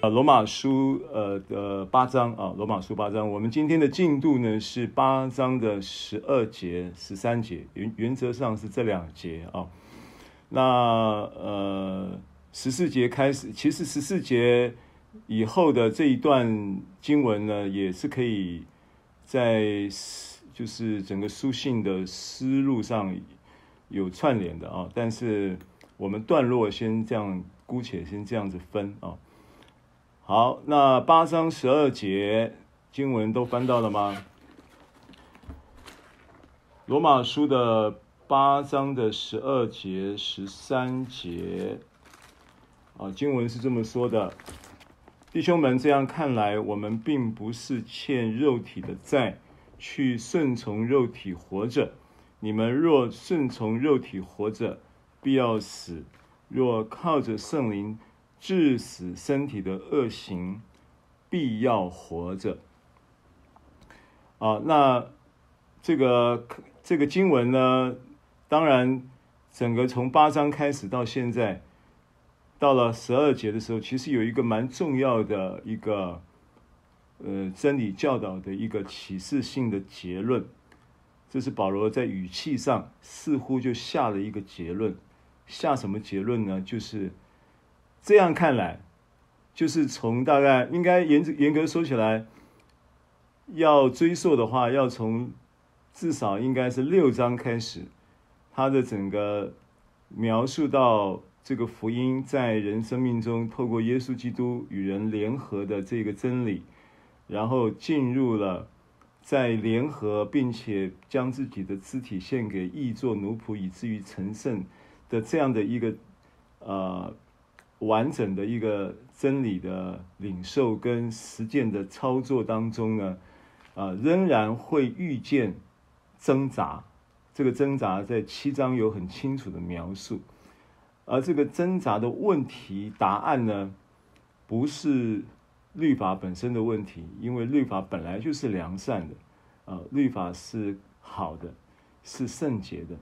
啊，罗马书呃的八章啊，罗马书八章，我们今天的进度呢是八章的十二节、十三节，原原则上是这两节啊。那呃十四节开始，其实十四节以后的这一段经文呢，也是可以在就是整个书信的思路上有串联的啊。但是我们段落先这样，姑且先这样子分啊。好，那八章十二节经文都翻到了吗？罗马书的八章的十二节、十三节啊，经文是这么说的：弟兄们，这样看来，我们并不是欠肉体的债，去顺从肉体活着。你们若顺从肉体活着，必要死；若靠着圣灵，致死身体的恶行，必要活着。啊，那这个这个经文呢，当然，整个从八章开始到现在，到了十二节的时候，其实有一个蛮重要的一个呃真理教导的一个启示性的结论。这是保罗在语气上似乎就下了一个结论，下什么结论呢？就是。这样看来，就是从大概应该严严格说起来，要追溯的话，要从至少应该是六章开始，他的整个描述到这个福音在人生命中透过耶稣基督与人联合的这个真理，然后进入了在联合并且将自己的肢体献给义作奴仆，以至于成圣的这样的一个呃。完整的一个真理的领受跟实践的操作当中呢，啊，仍然会遇见挣扎。这个挣扎在七章有很清楚的描述，而这个挣扎的问题答案呢，不是律法本身的问题，因为律法本来就是良善的，啊，律法是好的，是圣洁的。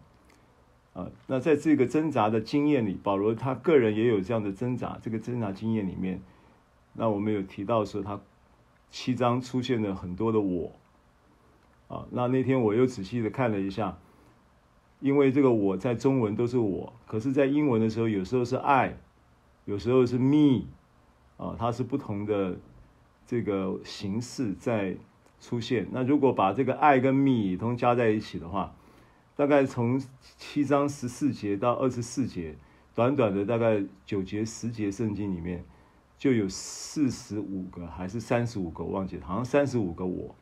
啊，那在这个挣扎的经验里，保罗他个人也有这样的挣扎。这个挣扎经验里面，那我们有提到说，他七章出现了很多的我。啊，那那天我又仔细的看了一下，因为这个我在中文都是我，可是在英文的时候，有时候是 I，有时候是 me，啊，它是不同的这个形式在出现。那如果把这个 I 跟 me 通加在一起的话，大概从七章十四节到二十四节，短短的大概九节十节圣经里面，就有四十五个还是三十五个，我忘记了，好像三十五个我。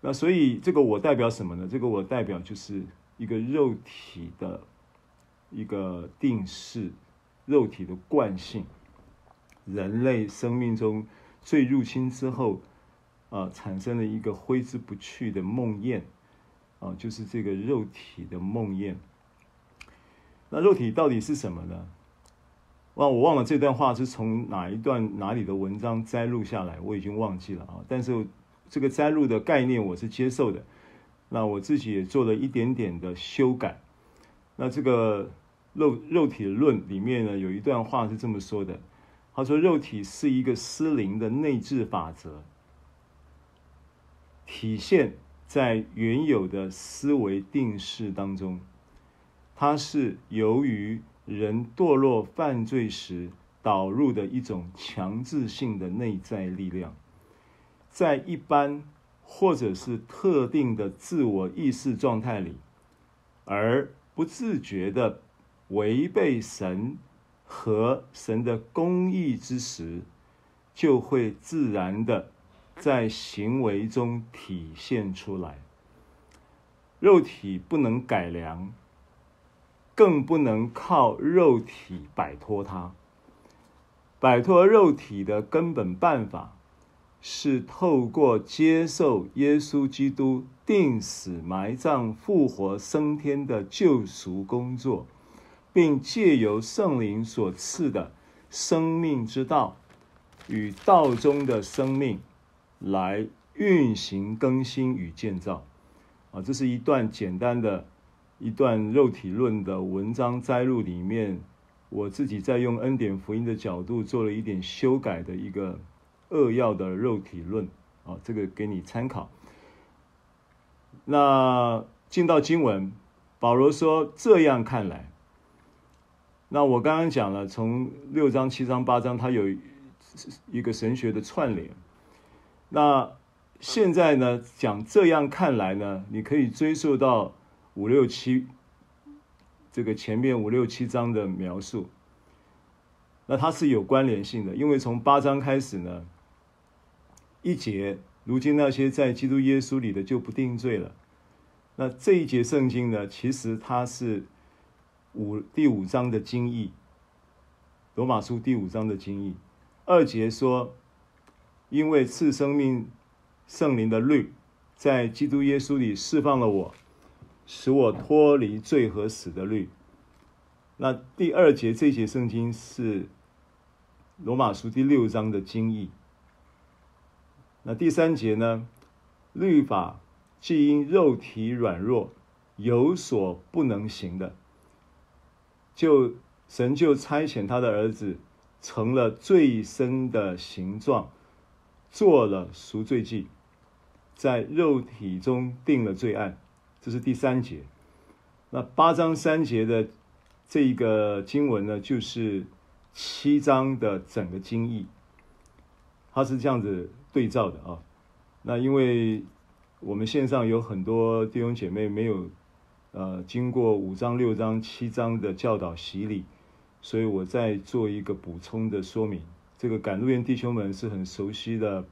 那所以这个我代表什么呢？这个我代表就是一个肉体的一个定式，肉体的惯性，人类生命中最入侵之后，啊、呃，产生了一个挥之不去的梦魇。啊，就是这个肉体的梦魇。那肉体到底是什么呢？哇，我忘了这段话是从哪一段哪里的文章摘录下来，我已经忘记了啊。但是这个摘录的概念我是接受的。那我自己也做了一点点的修改。那这个肉肉体论里面呢，有一段话是这么说的：他说，肉体是一个失灵的内置法则，体现。在原有的思维定式当中，它是由于人堕落犯罪时导入的一种强制性的内在力量，在一般或者是特定的自我意识状态里，而不自觉地违背神和神的公义之时，就会自然的。在行为中体现出来，肉体不能改良，更不能靠肉体摆脱它。摆脱肉体的根本办法，是透过接受耶稣基督钉死、埋葬、复活、升天的救赎工作，并借由圣灵所赐的生命之道与道中的生命。来运行更新与建造，啊，这是一段简单的一段肉体论的文章摘录里面我自己在用恩典福音的角度做了一点修改的一个扼要的肉体论啊，这个给你参考。那进到经文，保罗说这样看来，那我刚刚讲了，从六章、七章、八章，它有一个神学的串联。那现在呢，讲这样看来呢，你可以追溯到五六七。这个前面五六七章的描述，那它是有关联性的，因为从八章开始呢，一节，如今那些在基督耶稣里的就不定罪了。那这一节圣经呢，其实它是五第五章的经义，罗马书第五章的经义。二节说，因为赐生命圣灵的律，在基督耶稣里释放了我。使我脱离罪和死的律。那第二节这节圣经是罗马书第六章的经义。那第三节呢？律法既因肉体软弱有所不能行的，就神就差遣他的儿子成了最深的形状，做了赎罪祭，在肉体中定了罪案。这是第三节，那八章三节的这一个经文呢，就是七章的整个经义，它是这样子对照的啊。那因为我们线上有很多弟兄姐妹没有呃经过五章、六章、七章的教导洗礼，所以我再做一个补充的说明。这个赶路园弟兄们是很熟悉的，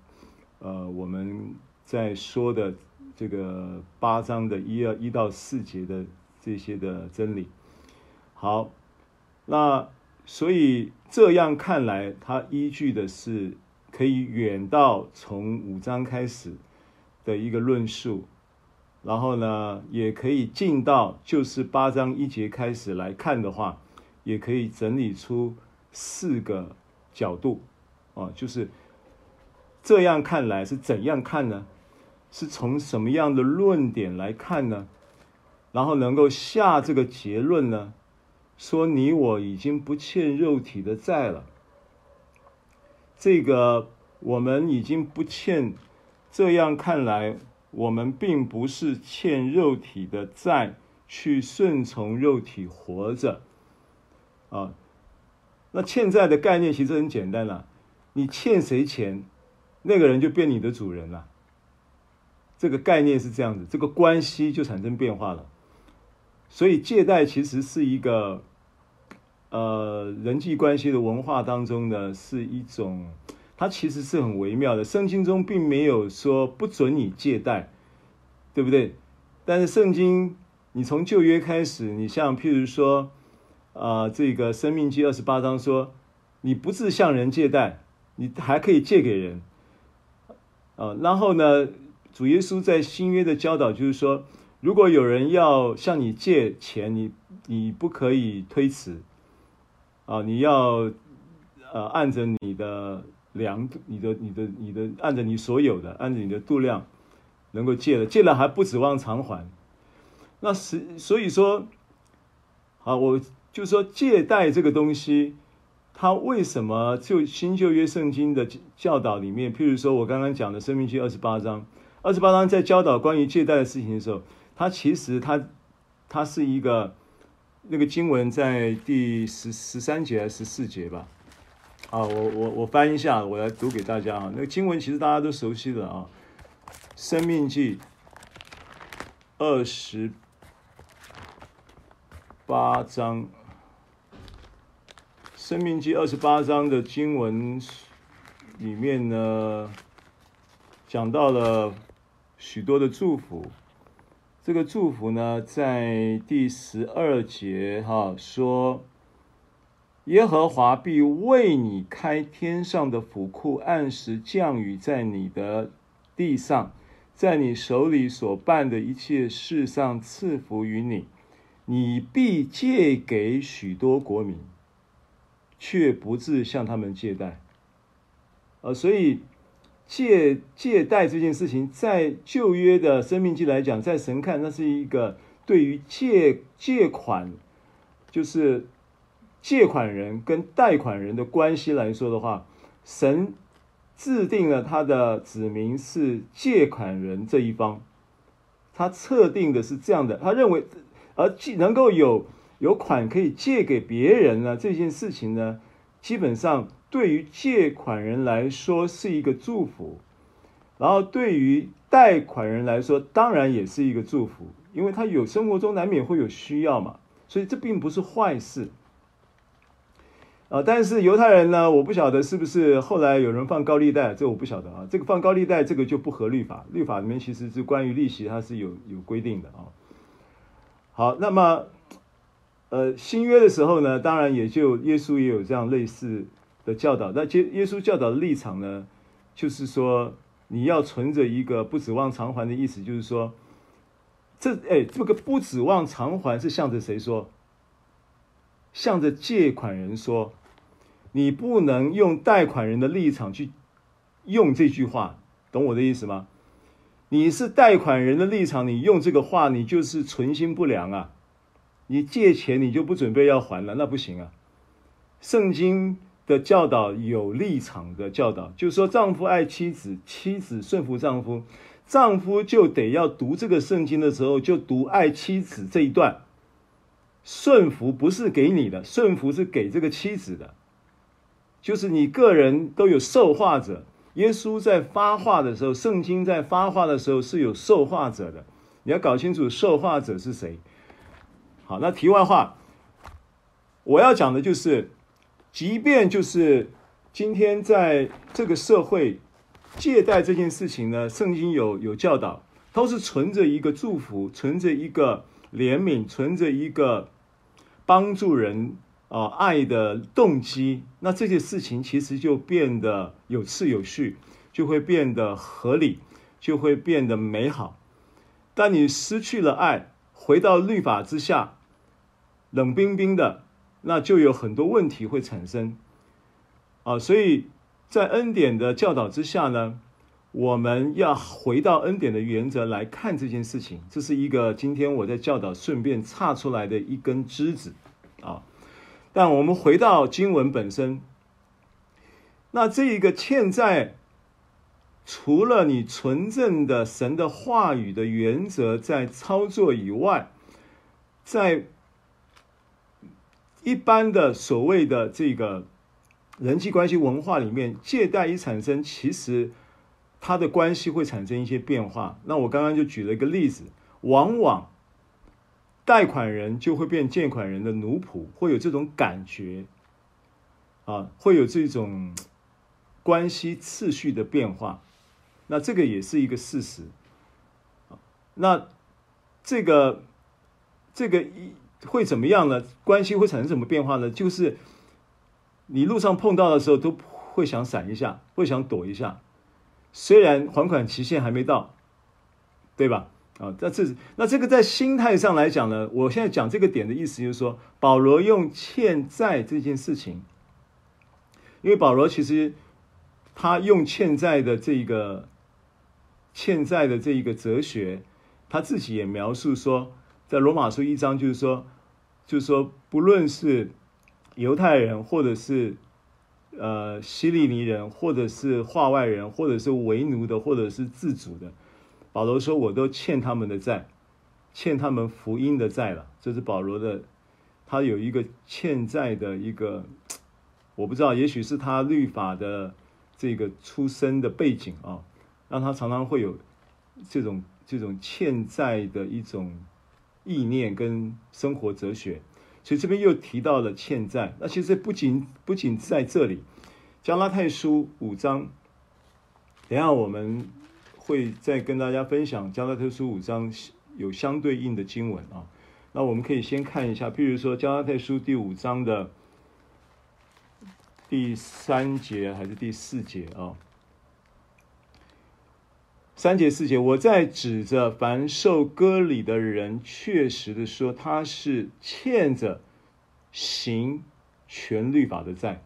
呃，我们在说的。这个八章的一二一到四节的这些的真理，好，那所以这样看来，它依据的是可以远到从五章开始的一个论述，然后呢，也可以近到就是八章一节开始来看的话，也可以整理出四个角度，啊，就是这样看来是怎样看呢？是从什么样的论点来看呢？然后能够下这个结论呢？说你我已经不欠肉体的债了。这个我们已经不欠。这样看来，我们并不是欠肉体的债，去顺从肉体活着。啊，那欠债的概念其实很简单了，你欠谁钱，那个人就变你的主人了。这个概念是这样子，这个关系就产生变化了。所以借贷其实是一个，呃，人际关系的文化当中呢，是一种，它其实是很微妙的。圣经中并没有说不准你借贷，对不对？但是圣经，你从旧约开始，你像譬如说，呃，这个生命记二十八章说，你不是向人借贷，你还可以借给人，啊、然后呢？主耶稣在新约的教导就是说，如果有人要向你借钱，你你不可以推辞啊，你要呃按着你的量，你的你的你的按着你所有的，按着你的度量能够借了，借了还不指望偿还。那是所以说，啊，我就是说借贷这个东西，它为什么就新旧约圣经的教导里面，譬如说我刚刚讲的生命记二十八章。二十八章在教导关于借贷的事情的时候，它其实它它是一个那个经文在第十十三节还是十四节吧？啊，我我我翻一下，我来读给大家啊。那个经文其实大家都熟悉的啊，《生命记》二十八章，《生命记》二十八章的经文里面呢，讲到了。许多的祝福，这个祝福呢，在第十二节哈说，耶和华必为你开天上的府库，按时降雨在你的地上，在你手里所办的一切事上赐福于你，你必借给许多国民，却不自向他们借贷。呃，所以。借借贷这件事情，在旧约的生命记来讲，在神看，那是一个对于借借款，就是借款人跟贷款人的关系来说的话，神制定了他的子民是借款人这一方，他测定的是这样的，他认为而既能够有有款可以借给别人呢，这件事情呢，基本上对于借款人来说是一个祝福，然后对于贷款人来说当然也是一个祝福，因为他有生活中难免会有需要嘛，所以这并不是坏事。啊，但是犹太人呢，我不晓得是不是后来有人放高利贷，这我不晓得啊。这个放高利贷，这个就不合律法，律法里面其实是关于利息，它是有有规定的啊。好，那么，呃，新约的时候呢，当然也就耶稣也有这样类似的教导。那耶耶稣教导的立场呢，就是说你要存着一个不指望偿还的意思，就是说，这哎，这个不指望偿还是向着谁说？向着借款人说，你不能用贷款人的立场去用这句话，懂我的意思吗？你是贷款人的立场，你用这个话，你就是存心不良啊！你借钱你就不准备要还了，那不行啊！圣经的教导有立场的教导，就是说丈夫爱妻子，妻子顺服丈夫，丈夫就得要读这个圣经的时候，就读爱妻子这一段。顺服不是给你的，顺服是给这个妻子的，就是你个人都有受话者。耶稣在发话的时候，圣经在发话的时候是有受话者的，你要搞清楚受话者是谁。好，那题外话，我要讲的就是，即便就是今天在这个社会，借贷这件事情呢，圣经有有教导，都是存着一个祝福，存着一个怜悯，存着一个。帮助人啊，爱的动机，那这些事情其实就变得有次有序，就会变得合理，就会变得美好。但你失去了爱，回到律法之下，冷冰冰的，那就有很多问题会产生啊。所以在恩典的教导之下呢，我们要回到恩典的原则来看这件事情，这是一个今天我在教导顺便岔出来的一根枝子啊。但我们回到经文本身，那这一个欠债，除了你纯正的神的话语的原则在操作以外，在一般的所谓的这个人际关系文化里面，借贷一产生，其实。它的关系会产生一些变化。那我刚刚就举了一个例子，往往贷款人就会变借款人的奴仆，会有这种感觉，啊，会有这种关系次序的变化。那这个也是一个事实。那这个这个一会怎么样呢？关系会产生什么变化呢？就是你路上碰到的时候，都会想闪一下，会想躲一下。虽然还款期限还没到，对吧？啊，那这那这个在心态上来讲呢，我现在讲这个点的意思就是说，保罗用欠债这件事情，因为保罗其实他用欠债的这个欠债的这一个哲学，他自己也描述说，在罗马书一章就是说，就是说，不论是犹太人或者是。呃，希利尼人，或者是化外人，或者是为奴的，或者是自主的，保罗说：“我都欠他们的债，欠他们福音的债了。”这是保罗的，他有一个欠债的一个，我不知道，也许是他律法的这个出身的背景啊，让他常常会有这种这种欠债的一种意念跟生活哲学。所以这边又提到了欠债，那其实不仅不仅在这里，加拉太书五章，等下我们会再跟大家分享加拉太书五章有相对应的经文啊。那我们可以先看一下，譬如说加拉太书第五章的第三节还是第四节啊？三节四节，我在指着凡受割礼的人，确实的说，他是欠着行全律法的债。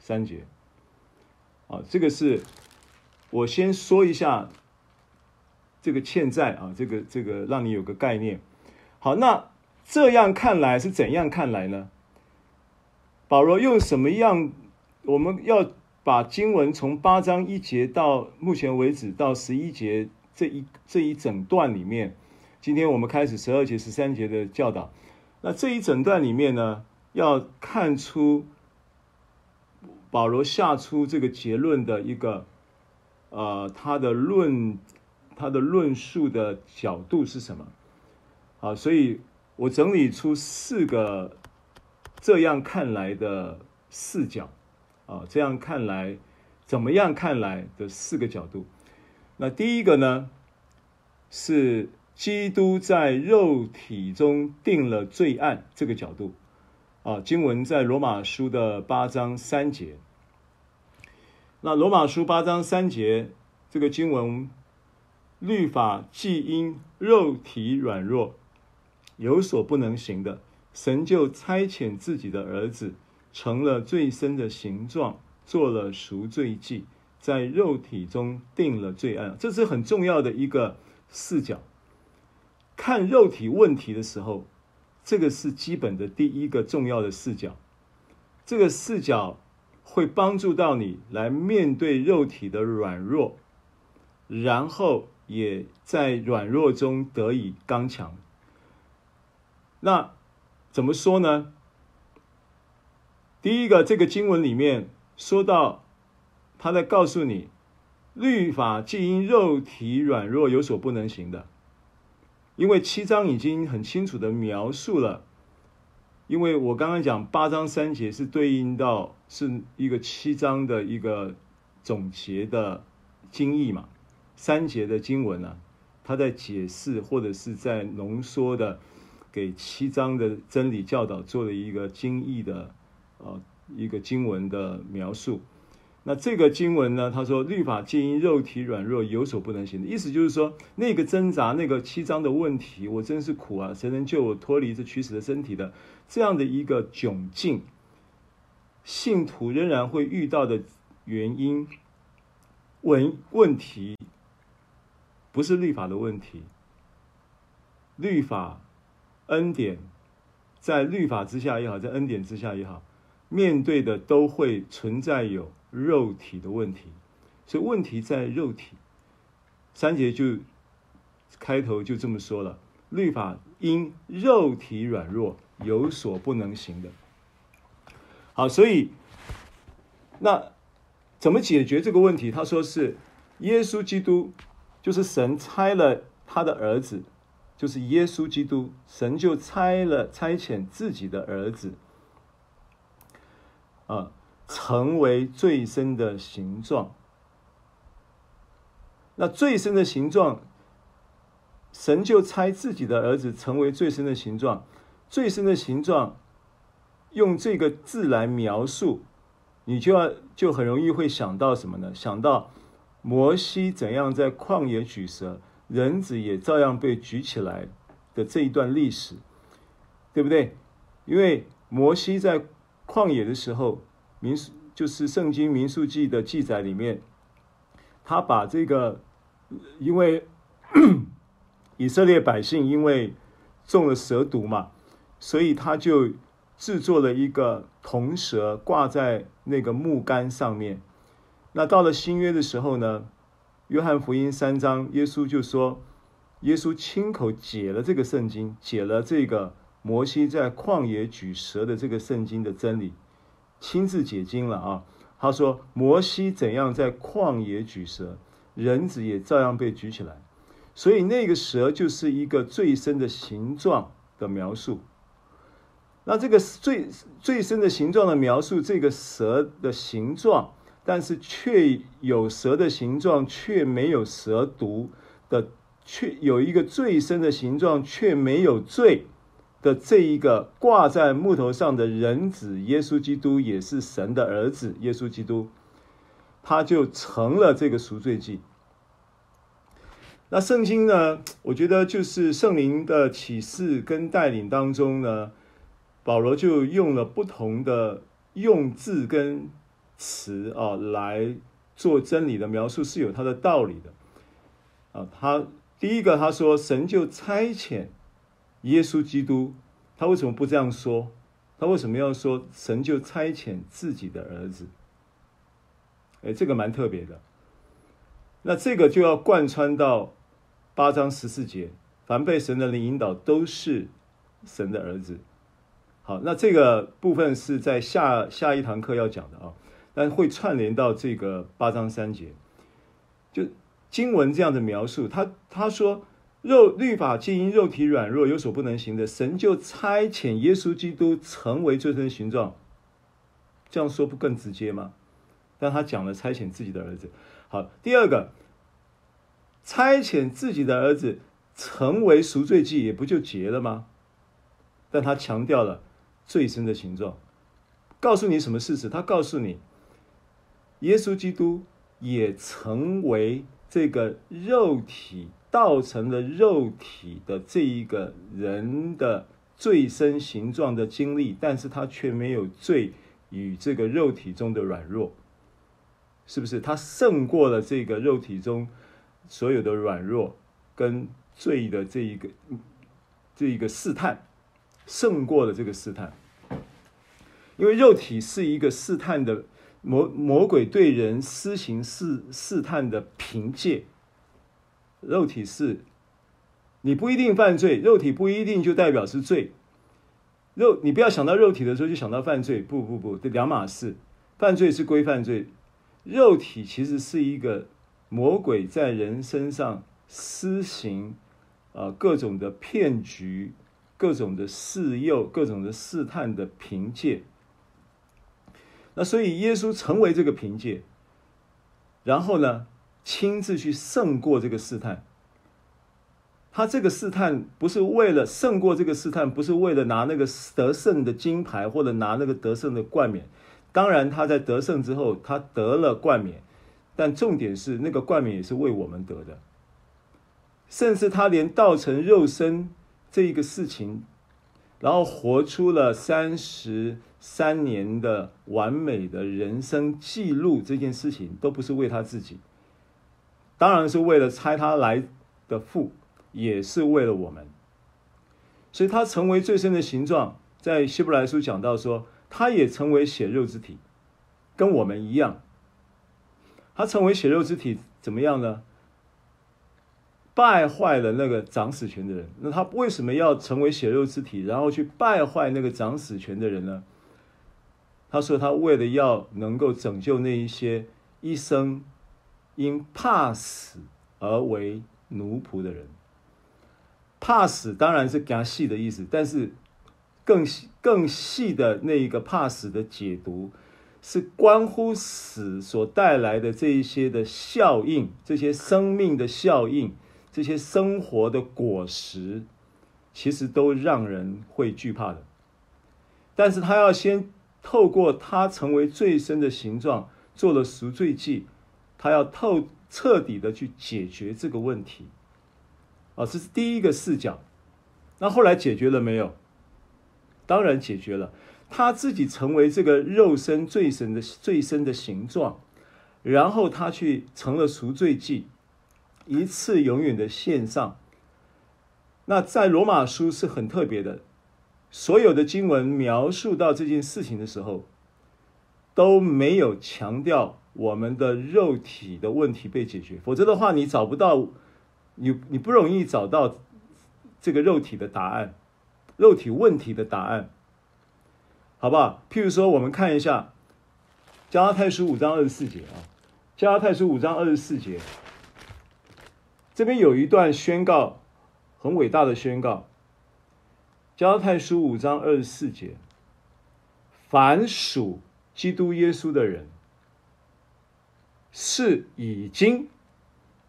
三节，啊，这个是我先说一下这个欠债啊，这个这个让你有个概念。好，那这样看来是怎样看来呢？保罗用什么样？我们要把经文从八章一节到目前为止到十一节这一这一整段里面，今天我们开始十二节、十三节的教导。那这一整段里面呢，要看出保罗下出这个结论的一个呃，他的论他的论述的角度是什么？啊，所以我整理出四个这样看来的视角。啊，这样看来，怎么样看来的四个角度？那第一个呢，是基督在肉体中定了罪案这个角度。啊，经文在罗马书的八章三节。那罗马书八章三节这个经文，律法既因肉体软弱有所不能行的，神就差遣自己的儿子。成了最深的形状，做了赎罪祭，在肉体中定了罪案，这是很重要的一个视角。看肉体问题的时候，这个是基本的第一个重要的视角。这个视角会帮助到你来面对肉体的软弱，然后也在软弱中得以刚强。那怎么说呢？第一个，这个经文里面说到，他在告诉你，律法既因肉体软弱有所不能行的，因为七章已经很清楚的描述了，因为我刚刚讲八章三节是对应到是一个七章的一个总结的经义嘛，三节的经文呢、啊，他在解释或者是在浓缩的给七章的真理教导做了一个经义的。啊，一个经文的描述。那这个经文呢，他说律法皆因肉体软弱有所不能行的意思，就是说那个挣扎，那个七章的问题，我真是苦啊！谁能救我脱离这驱死的身体的这样的一个窘境？信徒仍然会遇到的原因问问题，不是律法的问题。律法恩典在律法之下也好，在恩典之下也好。面对的都会存在有肉体的问题，所以问题在肉体。三节就开头就这么说了：律法因肉体软弱有所不能行的。好，所以那怎么解决这个问题？他说是耶稣基督，就是神差了他的儿子，就是耶稣基督，神就差了差遣自己的儿子。啊，成为最深的形状。那最深的形状，神就差自己的儿子成为最深的形状。最深的形状，用这个字来描述，你就要就很容易会想到什么呢？想到摩西怎样在旷野举蛇，人子也照样被举起来的这一段历史，对不对？因为摩西在。旷野的时候，民数就是圣经民数记的记载里面，他把这个，因为以色列百姓因为中了蛇毒嘛，所以他就制作了一个铜蛇挂在那个木杆上面。那到了新约的时候呢，约翰福音三章，耶稣就说，耶稣亲口解了这个圣经，解了这个。摩西在旷野举蛇的这个圣经的真理，亲自解经了啊。他说：“摩西怎样在旷野举蛇，人子也照样被举起来。所以那个蛇就是一个最深的形状的描述。那这个最最深的形状的描述，这个蛇的形状，但是却有蛇的形状，却没有蛇毒的，却有一个最深的形状，却没有罪。”的这一个挂在木头上的人子耶稣基督也是神的儿子，耶稣基督，他就成了这个赎罪祭。那圣经呢，我觉得就是圣灵的启示跟带领当中呢，保罗就用了不同的用字跟词啊来做真理的描述，是有他的道理的。啊，他第一个他说，神就差遣。耶稣基督，他为什么不这样说？他为什么要说神就差遣自己的儿子？哎，这个蛮特别的。那这个就要贯穿到八章十四节，凡被神的灵引导，都是神的儿子。好，那这个部分是在下下一堂课要讲的啊，但会串联到这个八章三节。就经文这样的描述，他他说肉律法既因肉体软弱有所不能行的，神就差遣耶稣基督成为最深的形状。这样说不更直接吗？但他讲了差遣自己的儿子。好，第二个，差遣自己的儿子成为赎罪祭，也不就结了吗？但他强调了最深的形状，告诉你什么事实？他告诉你，耶稣基督也成为这个肉体道成了肉体的这一个人的最深形状的经历，但是他却没有罪与这个肉体中的软弱。是不是他胜过了这个肉体中所有的软弱跟罪的这一个这一个试探，胜过了这个试探？因为肉体是一个试探的魔魔鬼对人施行试试探的凭借。肉体是，你不一定犯罪，肉体不一定就代表是罪。肉你不要想到肉体的时候就想到犯罪，不不不，这两码事。犯罪是归犯罪。肉体其实是一个魔鬼在人身上施行，呃，各种的骗局、各种的试诱、各种的试探的凭借。那所以耶稣成为这个凭借，然后呢，亲自去胜过这个试探。他这个试探不是为了胜过这个试探，不是为了拿那个得胜的金牌或者拿那个得胜的冠冕。当然，他在得胜之后，他得了冠冕，但重点是那个冠冕也是为我们得的。甚至他连道成肉身这一个事情，然后活出了三十三年的完美的人生记录，这件事情都不是为他自己，当然是为了拆他来的父，也是为了我们。所以，他成为最深的形状，在希伯来书讲到说。他也成为血肉之体，跟我们一样。他成为血肉之体怎么样呢？败坏了那个掌死权的人。那他为什么要成为血肉之体，然后去败坏那个掌死权的人呢？他说他为了要能够拯救那一些一生因怕死而为奴仆的人。怕死当然是更细的意思，但是。更细、更细的那一个怕死的解读，是关乎死所带来的这一些的效应，这些生命的效应，这些生活的果实，其实都让人会惧怕的。但是他要先透过他成为最深的形状，做了赎罪祭，他要透彻底的去解决这个问题。啊，这是第一个视角。那后来解决了没有？当然解决了，他自己成为这个肉身最深的最深的形状，然后他去成了赎罪祭，一次永远的献上。那在罗马书是很特别的，所有的经文描述到这件事情的时候，都没有强调我们的肉体的问题被解决，否则的话，你找不到，你你不容易找到这个肉体的答案。肉体问题的答案，好不好？譬如说，我们看一下加拉太书五章二十四节啊，加拉太书五章二十四节，这边有一段宣告，很伟大的宣告。加拉太书五章二十四节，凡属基督耶稣的人，是已经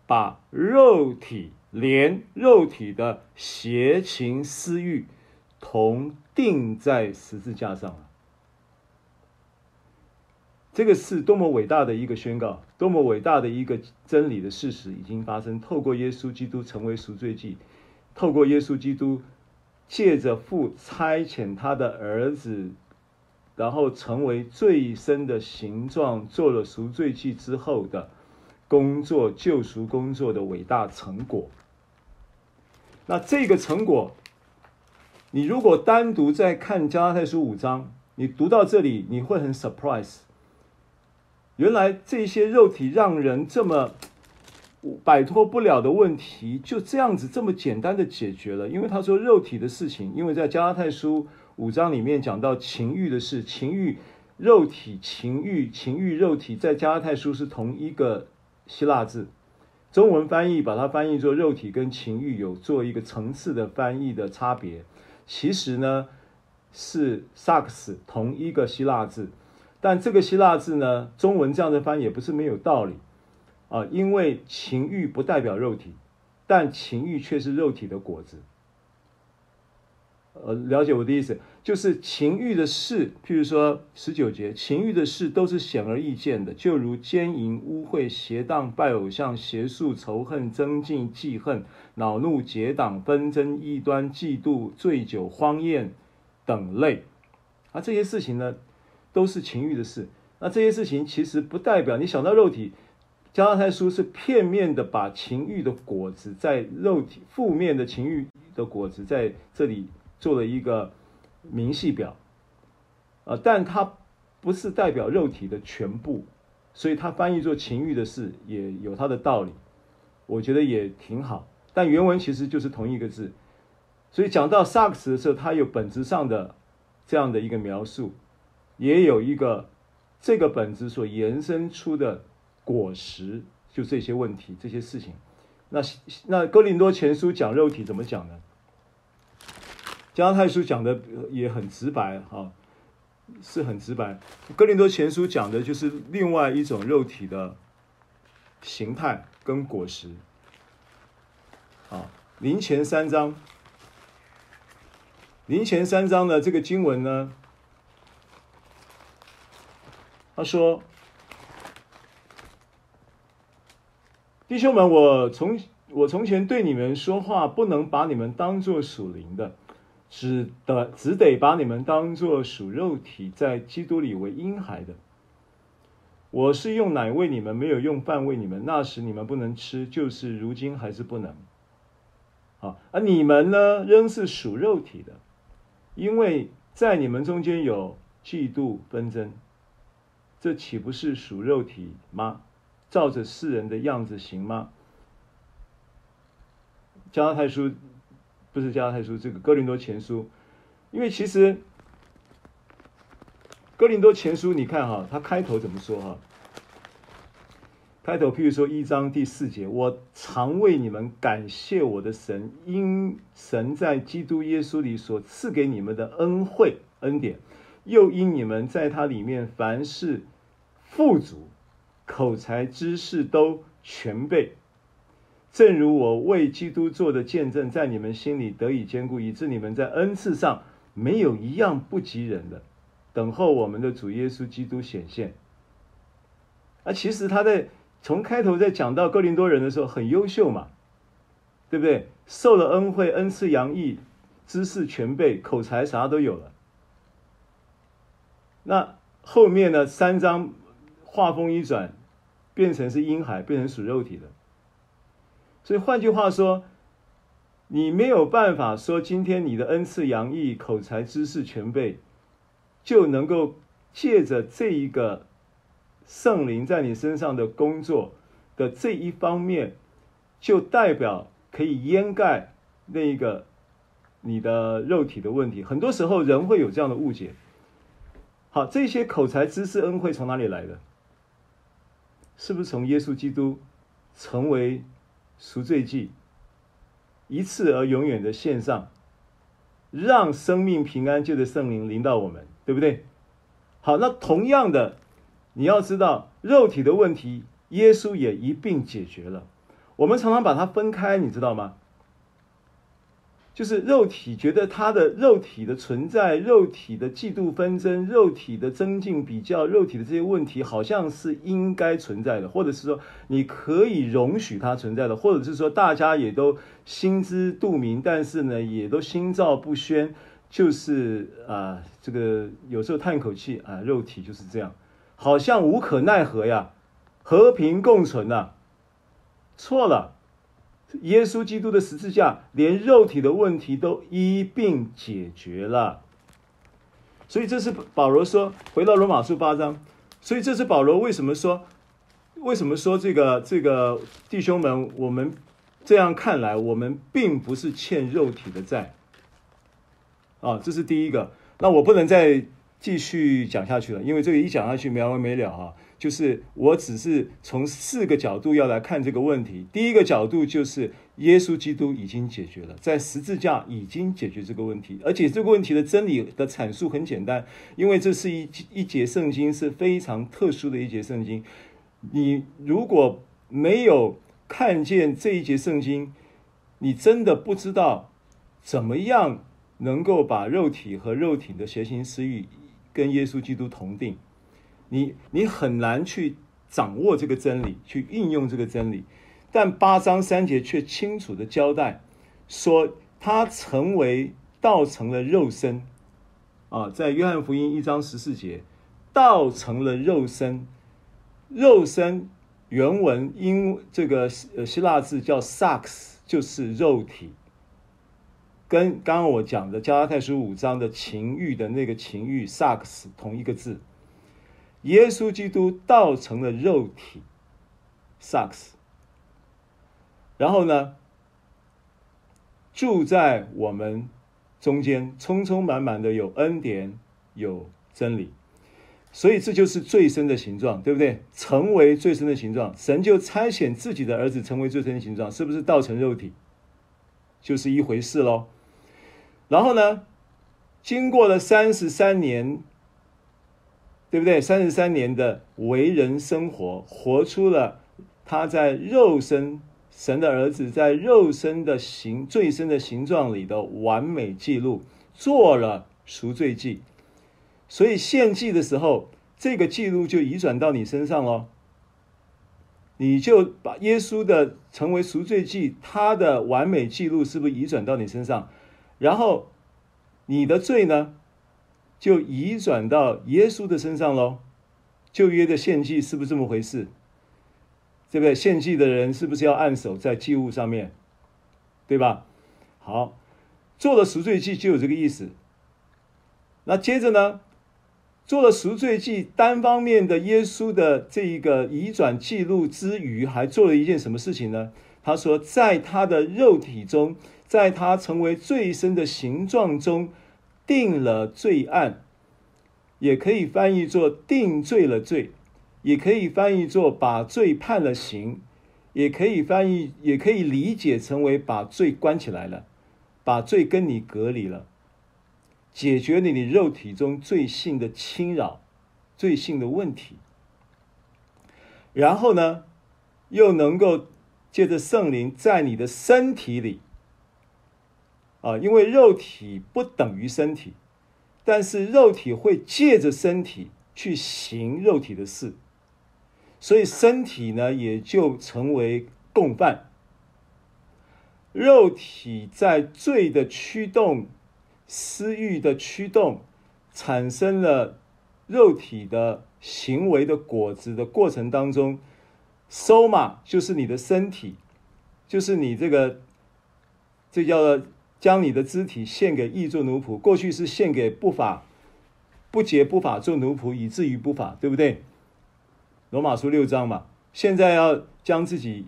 把肉体连肉体的邪情私欲。同钉在十字架上了，这个是多么伟大的一个宣告，多么伟大的一个真理的事实已经发生。透过耶稣基督成为赎罪祭，透过耶稣基督借着父差遣他的儿子，然后成为最深的形状，做了赎罪祭之后的工作，救赎工作的伟大成果。那这个成果。你如果单独在看加拉太书五章，你读到这里，你会很 surprise。原来这些肉体让人这么摆脱不了的问题，就这样子这么简单的解决了。因为他说肉体的事情，因为在加拉太书五章里面讲到情欲的事，情欲、肉体、情欲、情欲、肉体，在加拉太书是同一个希腊字。中文翻译把它翻译作肉体跟情欲，有做一个层次的翻译的差别。其实呢是萨克斯同一个希腊字，但这个希腊字呢，中文这样的翻译也不是没有道理啊，因为情欲不代表肉体，但情欲却是肉体的果子。呃，了解我的意思，就是情欲的事，譬如说十九节，情欲的事都是显而易见的，就如奸淫、污秽、邪荡、拜偶像、邪术、仇恨、增进、记恨、恼怒、结党、纷争、异端、嫉妒、醉酒、荒宴等类。啊，这些事情呢，都是情欲的事。那这些事情其实不代表你想到肉体，加拉太书是片面的把情欲的果子在肉体负面的情欲的果子在这里。做了一个明细表，呃，但它不是代表肉体的全部，所以它翻译做情欲的事也有它的道理，我觉得也挺好。但原文其实就是同一个字，所以讲到萨克斯的时候，它有本质上的这样的一个描述，也有一个这个本质所延伸出的果实，就这些问题、这些事情。那那哥林多前书讲肉体怎么讲呢？加拉太书讲的也很直白，哈，是很直白。哥林多前书讲的就是另外一种肉体的形态跟果实。啊，林前三章，林前三章的这个经文呢，他说：“弟兄们，我从我从前对你们说话，不能把你们当作属灵的。”只得只得把你们当作属肉体，在基督里为婴孩的。我是用奶喂你们，没有用饭喂你们。那时你们不能吃，就是如今还是不能。啊，而你们呢，仍是属肉体的，因为在你们中间有嫉妒纷争，这岂不是属肉体吗？照着世人的样子行吗？加拉太书。不是加拉太书，这个哥林多前书，因为其实哥林多前书，你看哈，它开头怎么说哈？开头譬如说一章第四节，我常为你们感谢我的神，因神在基督耶稣里所赐给你们的恩惠恩典，又因你们在他里面凡事富足，口才知识都全备。正如我为基督做的见证，在你们心里得以坚固，以致你们在恩赐上没有一样不及人的，等候我们的主耶稣基督显现。啊，其实他在从开头在讲到哥林多人的时候很优秀嘛，对不对？受了恩惠，恩赐洋溢，知识全备，口才啥都有了。那后面呢？三章话锋一转，变成是婴孩，变成属肉体的。所以换句话说，你没有办法说今天你的恩赐洋溢、口才、知识全备，就能够借着这一个圣灵在你身上的工作的这一方面，就代表可以掩盖那一个你的肉体的问题。很多时候人会有这样的误解。好，这些口才、知识、恩惠从哪里来的？是不是从耶稣基督成为？赎罪祭，一次而永远的献上，让生命平安，就的圣灵临到我们，对不对？好，那同样的，你要知道，肉体的问题，耶稣也一并解决了。我们常常把它分开，你知道吗？就是肉体觉得他的肉体的存在，肉体的嫉妒纷争，肉体的增进比较，肉体的这些问题，好像是应该存在的，或者是说你可以容许它存在的，或者是说大家也都心知肚明，但是呢，也都心照不宣，就是啊，这个有时候叹口气啊，肉体就是这样，好像无可奈何呀，和平共存呐，错了。耶稣基督的十字架连肉体的问题都一并解决了。所以这是保罗说，回到罗马书八章，所以这是保罗为什么说，为什么说这个这个弟兄们，我们这样看来，我们并不是欠肉体的债。啊，这是第一个。那我不能再继续讲下去了，因为这个一讲下去没完没了啊。就是我只是从四个角度要来看这个问题。第一个角度就是耶稣基督已经解决了，在十字架已经解决这个问题，而且这个问题的真理的阐述很简单，因为这是一一节圣经是非常特殊的一节圣经。你如果没有看见这一节圣经，你真的不知道怎么样能够把肉体和肉体的邪情私欲跟耶稣基督同定。你你很难去掌握这个真理，去运用这个真理，但八章三节却清楚地交代，说他成为道成了肉身，啊，在约翰福音一章十四节，道成了肉身，肉身原文英这个呃希腊字叫 sax，就是肉体，跟刚刚我讲的加拉太书五章的情欲的那个情欲 sarx 同一个字。耶稣基督道成了肉体，sarx，然后呢，住在我们中间，充充满满的有恩典，有真理，所以这就是最深的形状，对不对？成为最深的形状，神就差遣自己的儿子成为最深的形状，是不是道成肉体？就是一回事喽。然后呢，经过了三十三年。对不对？三十三年的为人生活，活出了他在肉身神的儿子在肉身的形最深的形状里的完美记录，做了赎罪祭。所以献祭的时候，这个记录就移转到你身上喽。你就把耶稣的成为赎罪祭，他的完美记录是不是移转到你身上？然后你的罪呢？就移转到耶稣的身上喽。旧约的献祭是不是这么回事？对不对？献祭的人是不是要按手在祭物上面？对吧？好，做了赎罪祭就有这个意思。那接着呢，做了赎罪祭，单方面的耶稣的这一个移转记录之余，还做了一件什么事情呢？他说，在他的肉体中，在他成为最深的形状中。定了罪案，也可以翻译作定罪了罪，也可以翻译作把罪判了刑，也可以翻译，也可以理解成为把罪关起来了，把罪跟你隔离了，解决了你肉体中罪性的侵扰、罪性的问题。然后呢，又能够借着圣灵在你的身体里。啊，因为肉体不等于身体，但是肉体会借着身体去行肉体的事，所以身体呢也就成为共犯。肉体在罪的驱动、私欲的驱动，产生了肉体的行为的果子的过程当中，soma 就是你的身体，就是你这个，这叫做。将你的肢体献给义做奴仆，过去是献给不法、不洁不法做奴仆，以至于不法，对不对？罗马书六章嘛，现在要将自己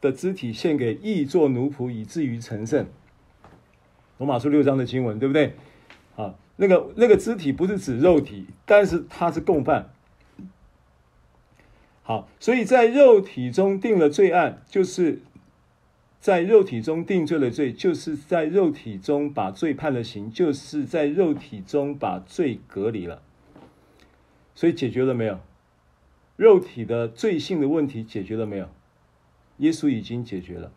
的肢体献给义做奴仆，以至于成圣。罗马书六章的经文，对不对？啊，那个那个肢体不是指肉体，但是它是共犯。好，所以在肉体中定了罪案，就是。在肉体中定罪的罪，就是在肉体中把罪判了刑，就是在肉体中把罪隔离了。所以解决了没有？肉体的罪性的问题解决了没有？耶稣已经解决了。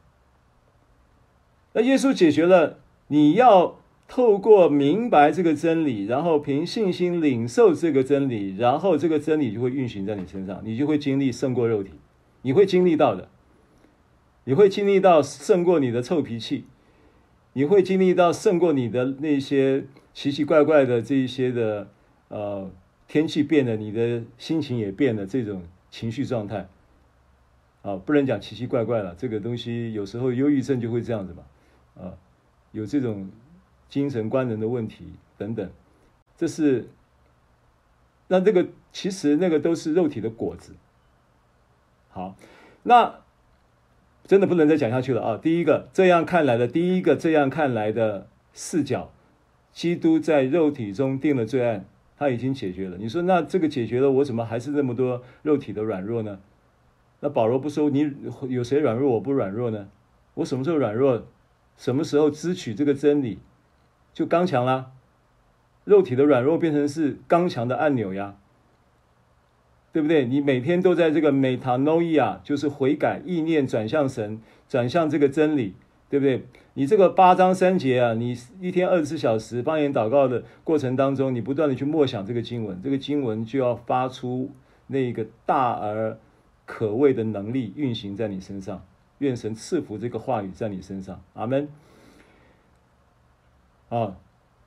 那耶稣解决了，你要透过明白这个真理，然后凭信心领受这个真理，然后这个真理就会运行在你身上，你就会经历胜过肉体，你会经历到的。你会经历到胜过你的臭脾气，你会经历到胜过你的那些奇奇怪怪的这一些的呃天气变了，你的心情也变了这种情绪状态，啊，不能讲奇奇怪怪了，这个东西有时候忧郁症就会这样子嘛，啊，有这种精神官能的问题等等，这是，那这个其实那个都是肉体的果子。好，那真的不能再讲下去了啊！第一个这样看来的，第一个这样看来的视角，基督在肉体中定了罪案，他已经解决了。你说那这个解决了，我怎么还是那么多肉体的软弱呢？那保罗不说你有谁软弱，我不软弱呢？我什么时候软弱，什么时候支取这个真理，就刚强啦。肉体的软弱变成是刚强的按钮呀。对不对？你每天都在这个 metanoia，就是悔改、意念转向神，转向这个真理，对不对？你这个八章三节啊，你一天二十四小时方言祷告的过程当中，你不断的去默想这个经文，这个经文就要发出那个大而可畏的能力运行在你身上。愿神赐福这个话语在你身上，阿门。啊，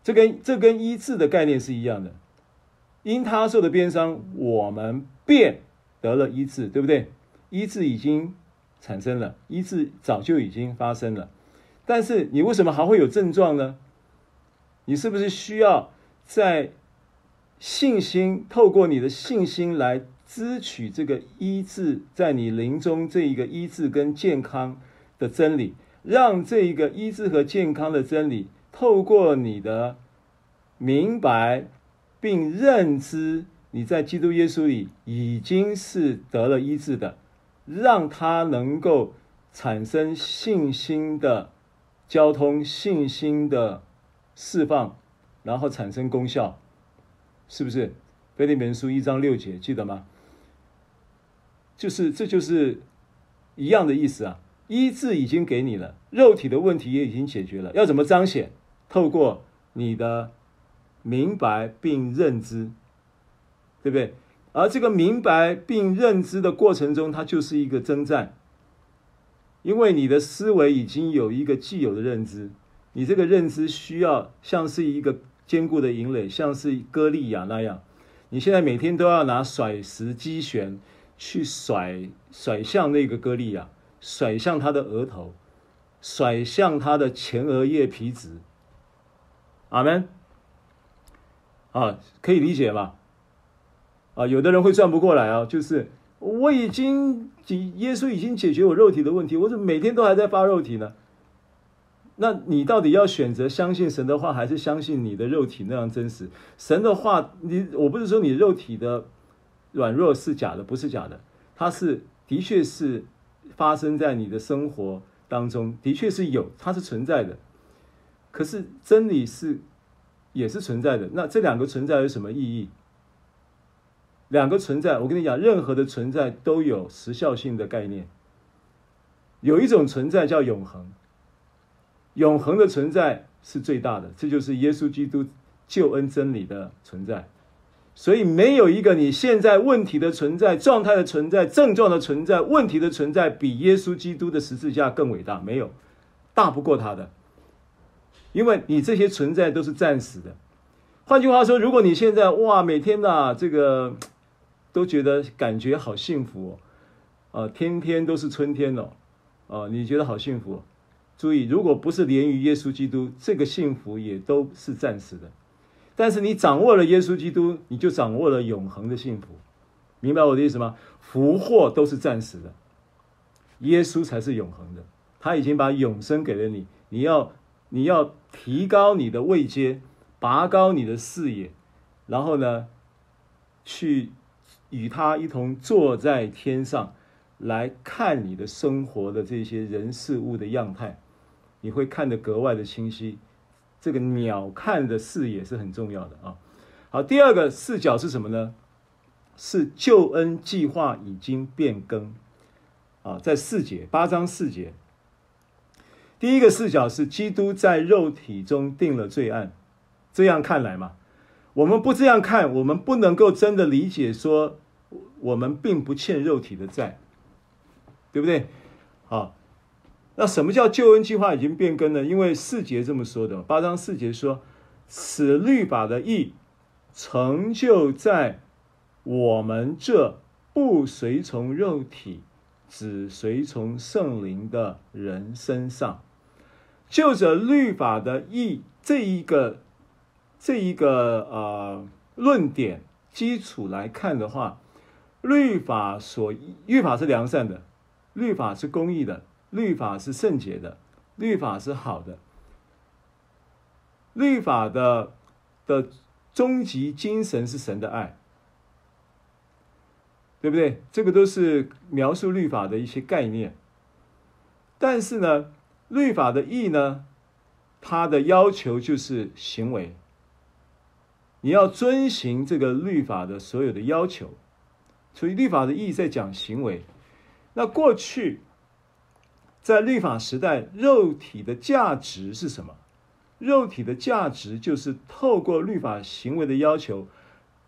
这跟这跟医治的概念是一样的。因他受的鞭伤，我们便得了医治，对不对？医治已经产生了，医治早就已经发生了。但是你为什么还会有症状呢？你是不是需要在信心，透过你的信心来支取这个医治，在你灵中这一个医治跟健康的真理，让这一个医治和健康的真理，透过你的明白。并认知你在基督耶稣里已经是得了医治的，让他能够产生信心的交通、信心的释放，然后产生功效，是不是？腓立比书一章六节，记得吗？就是，这就是一样的意思啊！医治已经给你了，肉体的问题也已经解决了，要怎么彰显？透过你的。明白并认知，对不对？而这个明白并认知的过程中，它就是一个征战，因为你的思维已经有一个既有的认知，你这个认知需要像是一个坚固的营垒，像是歌利亚那样。你现在每天都要拿甩石机旋去甩甩向那个歌利亚，甩向他的额头，甩向他的前额叶皮质。阿门。啊，可以理解吗？啊，有的人会转不过来啊，就是我已经耶稣已经解决我肉体的问题，我怎么每天都还在发肉体呢？那你到底要选择相信神的话，还是相信你的肉体那样真实？神的话，你我不是说你肉体的软弱是假的，不是假的，它是的确是发生在你的生活当中，的确是有，它是存在的。可是真理是。也是存在的。那这两个存在有什么意义？两个存在，我跟你讲，任何的存在都有时效性的概念。有一种存在叫永恒，永恒的存在是最大的，这就是耶稣基督救恩真理的存在。所以没有一个你现在问题的存在、状态的存在、症状的存在、问题的存在，比耶稣基督的十字架更伟大，没有，大不过他的。因为你这些存在都是暂时的，换句话说，如果你现在哇，每天呐、这个都觉得感觉好幸福哦，啊，天天都是春天哦，啊，你觉得好幸福。注意，如果不是连于耶稣基督，这个幸福也都是暂时的。但是你掌握了耶稣基督，你就掌握了永恒的幸福。明白我的意思吗？福祸都是暂时的，耶稣才是永恒的。他已经把永生给了你，你要。你要提高你的位阶，拔高你的视野，然后呢，去与他一同坐在天上来看你的生活的这些人事物的样态，你会看得格外的清晰。这个鸟看的视野是很重要的啊。好，第二个视角是什么呢？是救恩计划已经变更啊，在四节八章四节。第一个视角是基督在肉体中定了罪案，这样看来嘛，我们不这样看，我们不能够真的理解说我们并不欠肉体的债，对不对？好，那什么叫救恩计划已经变更了？因为四节这么说的，八章四节说，此律法的义成就在我们这不随从肉体。只随从圣灵的人身上。就着律法的义这一个这一个呃论点基础来看的话，律法所律法是良善的，律法是公义的，律法是圣洁的，律法是好的。律法的的终极精神是神的爱，对不对？这个都是描述律法的一些概念。但是呢，律法的义呢，它的要求就是行为。你要遵行这个律法的所有的要求，所以律法的意义在讲行为。那过去在律法时代，肉体的价值是什么？肉体的价值就是透过律法行为的要求，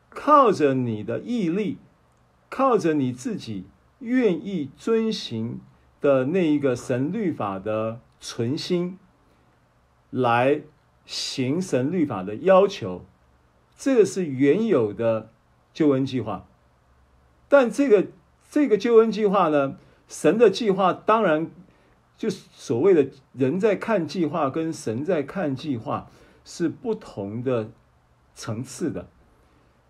靠着你的毅力，靠着你自己愿意遵行的那一个神律法的存心，来行神律法的要求，这个是原有的救恩计划。但这个这个救恩计划呢，神的计划当然。就是所谓的人在看计划，跟神在看计划是不同的层次的。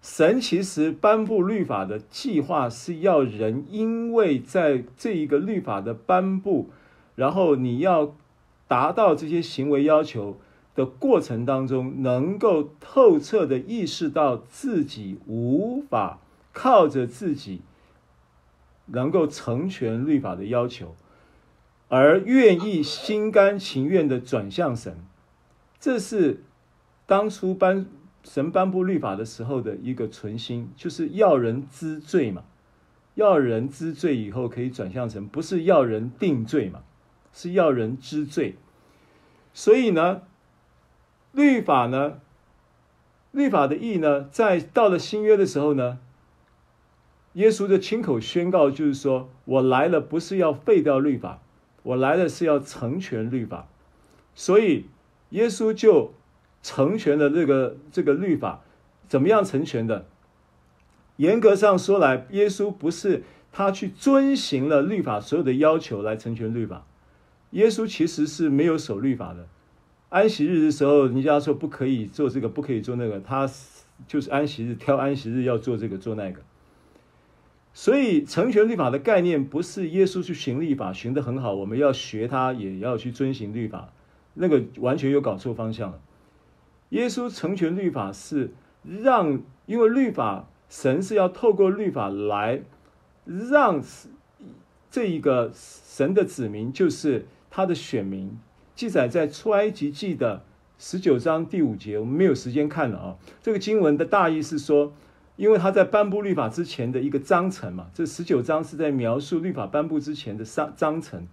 神其实颁布律法的计划是要人，因为在这一个律法的颁布，然后你要达到这些行为要求的过程当中，能够透彻的意识到自己无法靠着自己能够成全律法的要求。而愿意心甘情愿的转向神，这是当初颁神颁布律法的时候的一个存心，就是要人知罪嘛，要人知罪以后可以转向神，不是要人定罪嘛，是要人知罪。所以呢，律法呢，律法的义呢，在到了新约的时候呢，耶稣的亲口宣告就是说：“我来了，不是要废掉律法。”我来的是要成全律法，所以耶稣就成全了这个这个律法。怎么样成全的？严格上说来，耶稣不是他去遵行了律法所有的要求来成全律法。耶稣其实是没有守律法的。安息日的时候，人家说不可以做这个，不可以做那个，他就是安息日挑安息日要做这个做那个。所以，成全律法的概念不是耶稣去行律法，行得很好，我们要学他，也要去遵行律法，那个完全有搞错方向了。耶稣成全律法是让，因为律法，神是要透过律法来让这一个神的子民，就是他的选民，记载在出埃及记的十九章第五节，我们没有时间看了啊。这个经文的大意是说。因为他在颁布律法之前的一个章程嘛，这十九章是在描述律法颁布之前的章章程，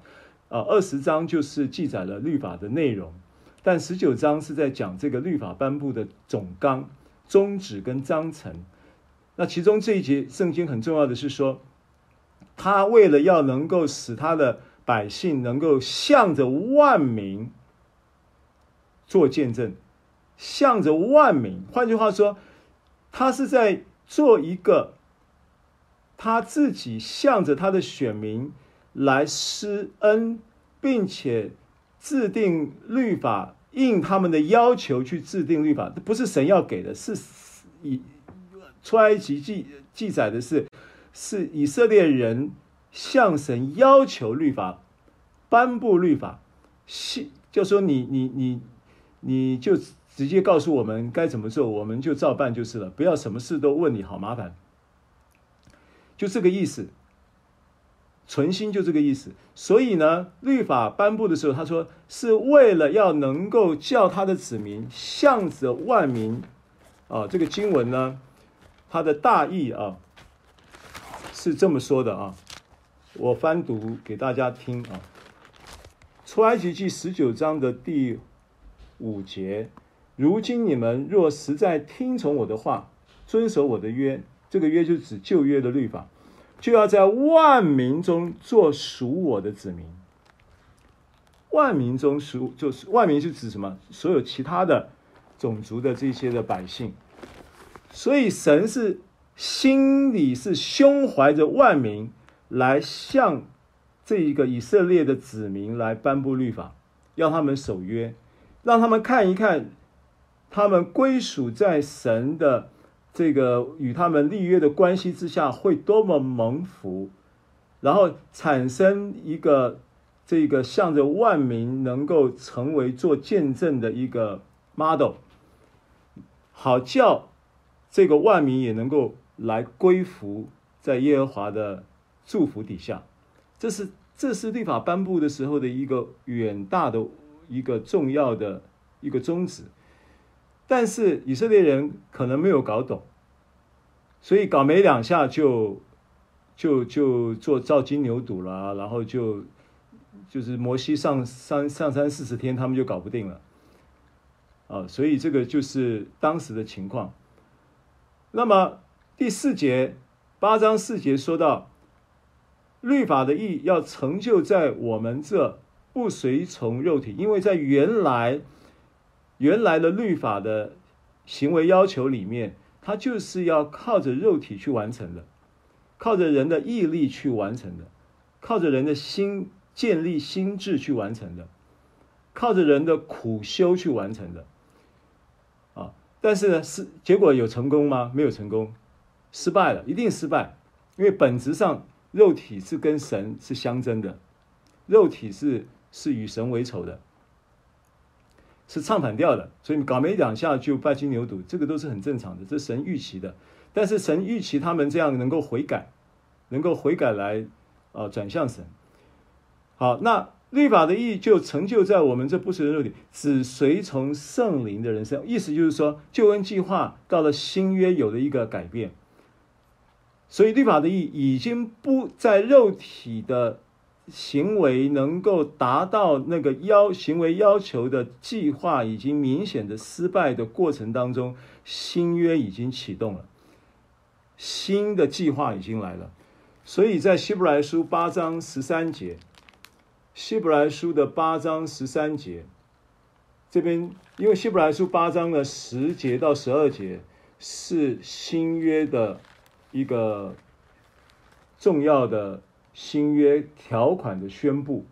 啊，二十章就是记载了律法的内容，但十九章是在讲这个律法颁布的总纲、宗旨跟章程。那其中这一节圣经很重要的是说，他为了要能够使他的百姓能够向着万民做见证，向着万民，换句话说，他是在。做一个他自己向着他的选民来施恩，并且制定律法，应他们的要求去制定律法，不是神要给的，是以出埃及记记载的是，是以色列人向神要求律法，颁布律法，是就说你你你你就。直接告诉我们该怎么做，我们就照办就是了。不要什么事都问你，好麻烦。就这个意思，存心就这个意思。所以呢，律法颁布的时候，他说是为了要能够叫他的子民向着万民啊。这个经文呢，它的大意啊是这么说的啊，我翻读给大家听啊，《出埃及记》十九章的第五节。如今你们若实在听从我的话，遵守我的约，这个约就指旧约的律法，就要在万民中做属我的子民。万民中属就是万民是指什么？所有其他的种族的这些的百姓。所以神是心里是胸怀着万民来向这一个以色列的子民来颁布律法，要他们守约，让他们看一看，他们归属在神的这个与他们立约的关系之下，会多么蒙福，然后产生一个这个向着万民能够成为做见证的一个 model，好叫这个万民也能够来归服在耶和华的祝福底下。这是这是律法颁布的时候的一个远大的一个重要的一个宗旨，但是以色列人可能没有搞懂，所以搞没两下就就就做造金牛犊了，然后就就是摩西上上上山四十天，他们就搞不定了，啊，所以这个就是当时的情况。那么第四节八章四节说到。律法的意义要成就在我们这不随从肉体，因为在原来原来的律法的行为要求里面，它就是要靠着肉体去完成的，靠着人的毅力去完成的，靠着人的心建立心智去完成的，靠着人的苦修去完成的。啊，但是呢，是结果有成功吗？没有成功，失败了，一定失败，因为本质上。肉体是跟神是相争的，肉体是是与神为仇的，是唱反调的，所以你搞没两下就拜金牛犊，这个都是很正常的，这神预期的。但是神预期他们这样能够悔改，能够悔改来、呃、转向神。好，那律法的意义就成就在我们这不随肉体，只随从圣灵的人生。意思就是说，救恩计划到了新约有了一个改变。所以律法的意义已经不在肉体的行为能够达到那个要行为要求的计划已经明显的失败的过程当中，新约已经启动了，新的计划已经来了。所以在希伯来书八章十三节，希伯来书的八章十三节这边，因为希伯来书八章的十节到十二节是新约的。一个重要的新约条款的宣布，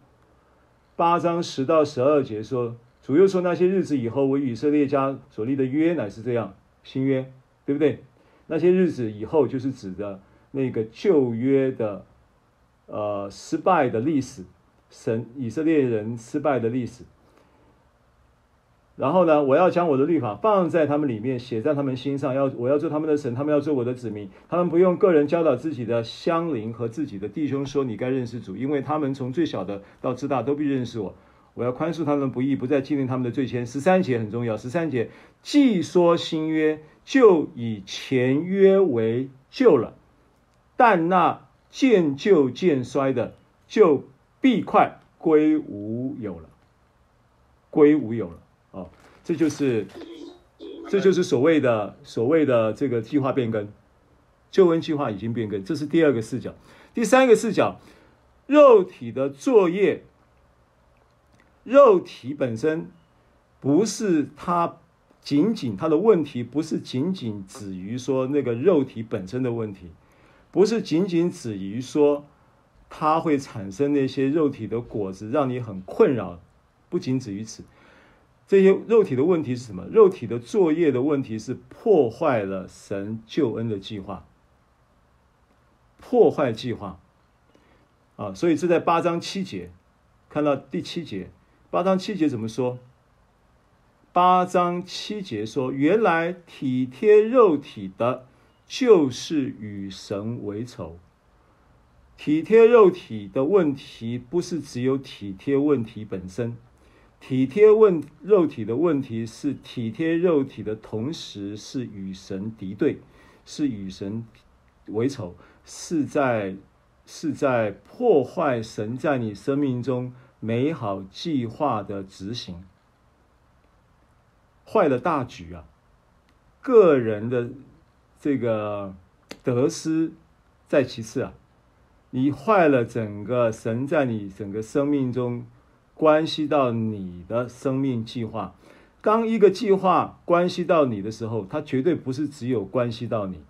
八章十到十二节说，主又说那些日子以后，我与以色列家所立的约乃是这样，新约，对不对？那些日子以后就是指的那个旧约的，呃，失败的历史，神以色列人失败的历史。然后呢，我要将我的律法放在他们里面，写在他们心上。要我要做他们的神，他们要做我的子民。他们不用个人教导自己的乡邻和自己的弟兄说：“你该认识主，因为他们从最小的到至大都必认识我。”我要宽恕他们不义，不再纪念他们的罪愆。十三节很重要。十三节既说新约，就以前约为旧了，但那渐旧渐衰的，就必快归无有了，归无有了。哦，这就是，这就是所谓的所谓的这个计划变更，救恩计划已经变更，这是第二个视角。第三个视角，肉体的作业，肉体本身不是它仅仅它的问题，不是仅仅止于说那个肉体本身的问题，不是仅仅止于说它会产生那些肉体的果子，让你很困扰，不仅止于此。这些肉体的问题是什么？肉体的作业的问题是破坏了神救恩的计划，破坏计划啊！所以这在八章七节，看到第七节，八章七节怎么说？八章七节说：“原来体贴肉体的，就是与神为仇。体贴肉体的问题，不是只有体贴问题本身。”体贴问肉体的问题是体贴肉体的同时，是与神敌对，是与神为仇，是在是在破坏神在你生命中美好计划的执行，坏了大局啊！个人的这个得失在其次啊，你坏了整个神在你整个生命中。关系到你的生命计划，当一个计划关系到你的时候，它绝对不是只有关系到你，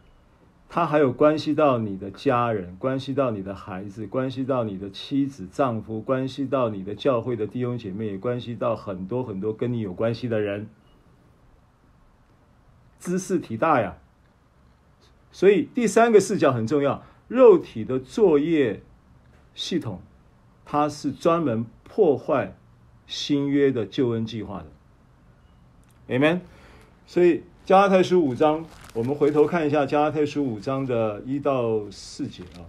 它还有关系到你的家人，关系到你的孩子，关系到你的妻子、丈夫，关系到你的教会的弟兄姐妹，也关系到很多很多跟你有关系的人。兹事体大呀！所以第三个视角很重要。肉体的作业系统，它是专门破坏新约的救恩计划的。Amen。所以加拉太书五章。我们回头看一下加拉太书五章的一到四节啊，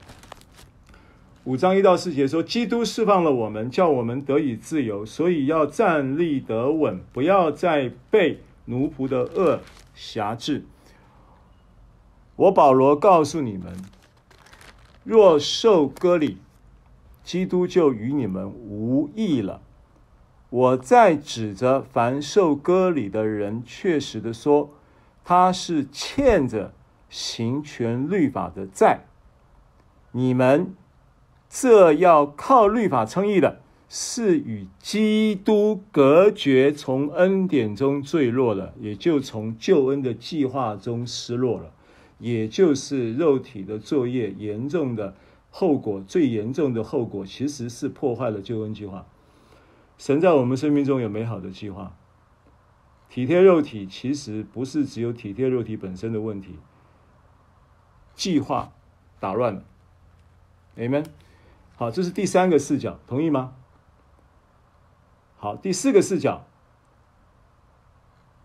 五章一到四节说，基督释放了我们，叫我们得以自由，所以要站立得稳，不要再被奴仆的恶挟制。我保罗告诉你们，若受割礼，基督就与你们无异了。我在指着凡受割礼的人，确实的说。他是欠着行全律法的债，你们这要靠律法称义的，是与基督隔绝，从恩典中坠落了，也就从救恩的计划中失落了，也就是肉体的作业严重的后果，最严重的后果其实是破坏了救恩计划。神在我们生命中有美好的计划。体贴肉体其实不是只有体贴肉体本身的问题，计划打乱了，Amen。好，这是第三个视角，同意吗？好，第四个视角，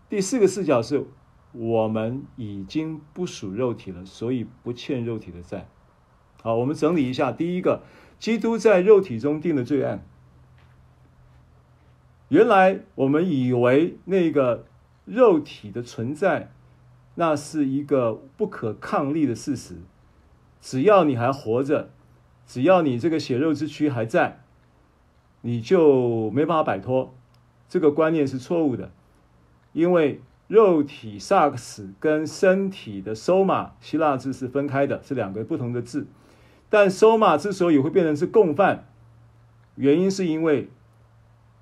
第四个视角是我们已经不属肉体了，所以不欠肉体的债。好，我们整理一下，第一个，基督在肉体中定的罪案。原来我们以为那个肉体的存在，那是一个不可抗力的事实。只要你还活着，只要你这个血肉之躯还在，你就没办法摆脱。这个观念是错误的，因为肉体萨克斯跟身体的 soma 希腊字是分开的，是两个不同的字。但 soma 之所以会变成是共犯，原因是因为。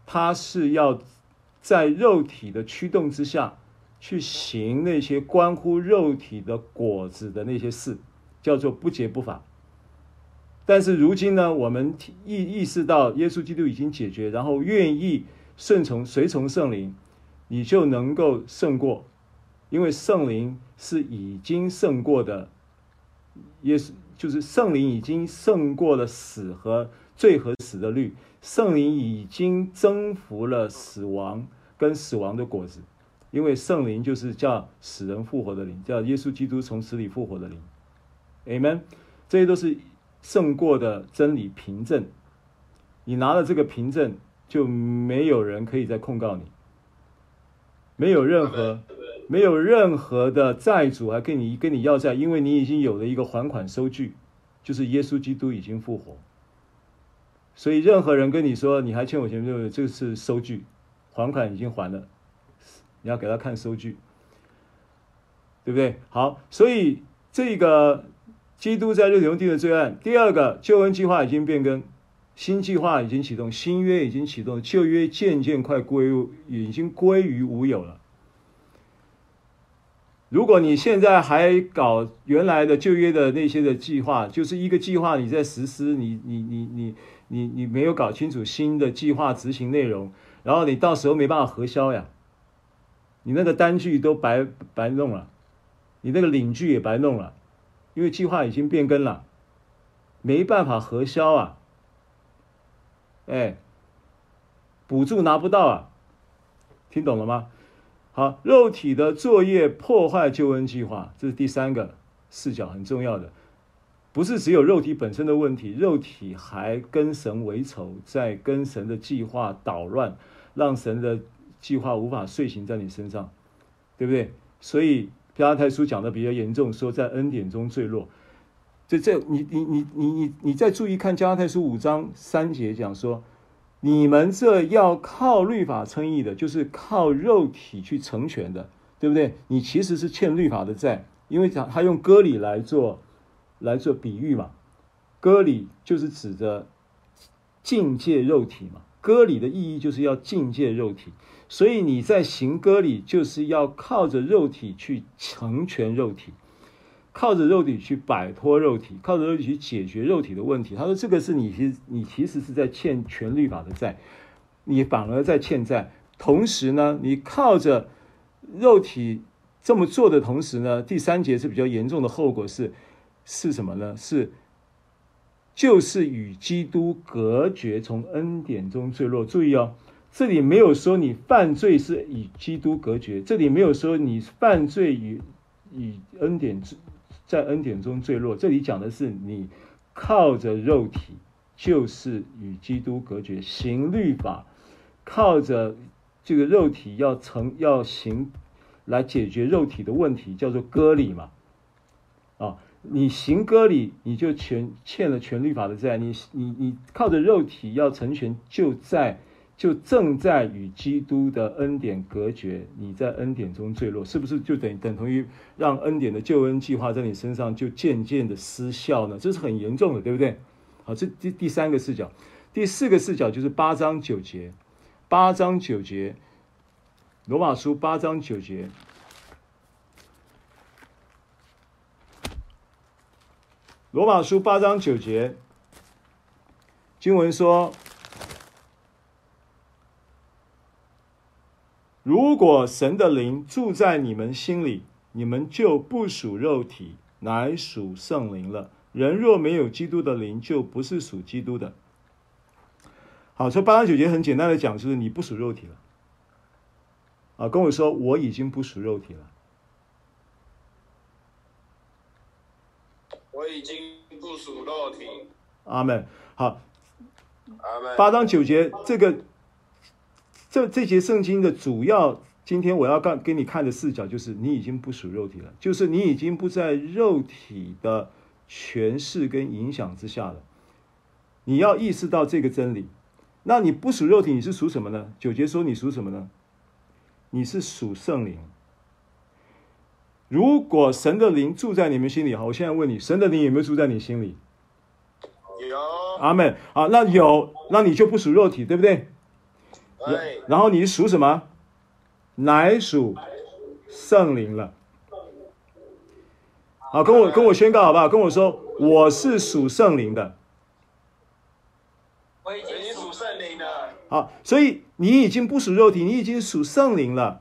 他是要在肉体的驱动之下去行那些关乎肉体的果子的那些事，叫做不洁不法。但是如今呢，我们意意识到耶稣基督已经解决，然后愿意顺从随从圣灵，你就能够胜过，因为圣灵是已经胜过的，耶稣就是圣灵已经胜过了死和罪和死的律。圣灵已经征服了死亡跟死亡的果子，因为圣灵就是叫死人复活的灵，叫耶稣基督从死里复活的灵。Amen，这些都是胜过的真理凭证。你拿了这个凭证，就没有人可以再控告你，没有任何没有任何的债主还跟你跟你要债，因为你已经有了一个还款收据，就是耶稣基督已经复活。所以，任何人跟你说你还欠我钱，就这是收据，还款已经还了，你要给他看收据，对不对？好，所以这个基督在肉体中定的罪案，第二个救恩计划已经变更，新计划已经启动，新约已经启动，旧约渐渐快归，已经归于无有了。如果你现在还搞原来的旧约的那些的计划，就是一个计划你在实施，你你你你你你没有搞清楚新的计划执行内容，然后你到时候没办法核销呀，你那个单据都白白弄了，你那个领据也白弄了，因为计划已经变更了，没办法核销啊，哎，补助拿不到啊，听懂了吗？好，肉体的作业破坏救恩计划，这是第三个视角，很重要的，不是只有肉体本身的问题，肉体还跟神为仇，在跟神的计划捣乱，让神的计划无法遂行在你身上，对不对？所以加拉太书讲的比较严重，说在恩典中坠落。这这，你你你你你你再注意看加拉太书五章三节讲说。你们这要靠律法称义的，就是靠肉体去成全的，对不对？你其实是欠律法的债，因为他他用割礼来做来做比喻嘛，割礼就是指着境界肉体嘛，割礼的意义就是要境界肉体，所以你在行割礼，就是要靠着肉体去成全肉体。靠着肉体去摆脱肉体，靠着肉体去解决肉体的问题。他说：“这个是你其实你其实是在欠全律法的债，你反而在欠债。同时呢，你靠着肉体这么做的同时呢，第三节是比较严重的后果是是什么呢？是就是与基督隔绝，从恩典中坠落。注意哦，这里没有说你犯罪是与基督隔绝，这里没有说你犯罪与与恩典之 在恩典中坠落，这里讲的是你靠着肉体，就是与基督隔绝，行律法，靠着这个肉体要成要行来解决肉体的问题，叫做割礼嘛。啊，你行割礼，你就全欠了全律法的债。你你你靠着肉体要成全，就在。就正在与基督的恩典隔绝，你在恩典中坠落，是不是就等等同于让恩典的救恩计划在你身上就渐渐的失效呢？这是很严重的，对不对？好，这第第三个视角，第四个视角就是八章九节，八章九节，罗马书八章九节，罗马书八章九节，经文说。如果神的灵住在你们心里，你们就不属肉体，乃属圣灵了。人若没有基督的灵，就不是属基督的。好，所以八章九节很简单的讲，就是你不属肉体了。啊，跟我说我已经不属肉体了。我已经不属肉体。阿门。好，阿门。八章九节这个。这这节圣经的主要，今天我要告给你看的视角，就是你已经不属肉体了，就是你已经不在肉体的权势跟影响之下了。你要意识到这个真理。那你不属肉体，你是属什么呢？九节说你属什么呢？你是属圣灵。如果神的灵住在你们心里，好，我现在问你，神的灵有没有住在你心里？有。阿门。啊，那有，那你就不属肉体，对不对？然后你属什么？乃属圣灵了。好，跟我跟我宣告好不好？跟我说，我是属圣灵的。我已经属圣灵了。好，所以你已经不属肉体，你已经属圣灵了。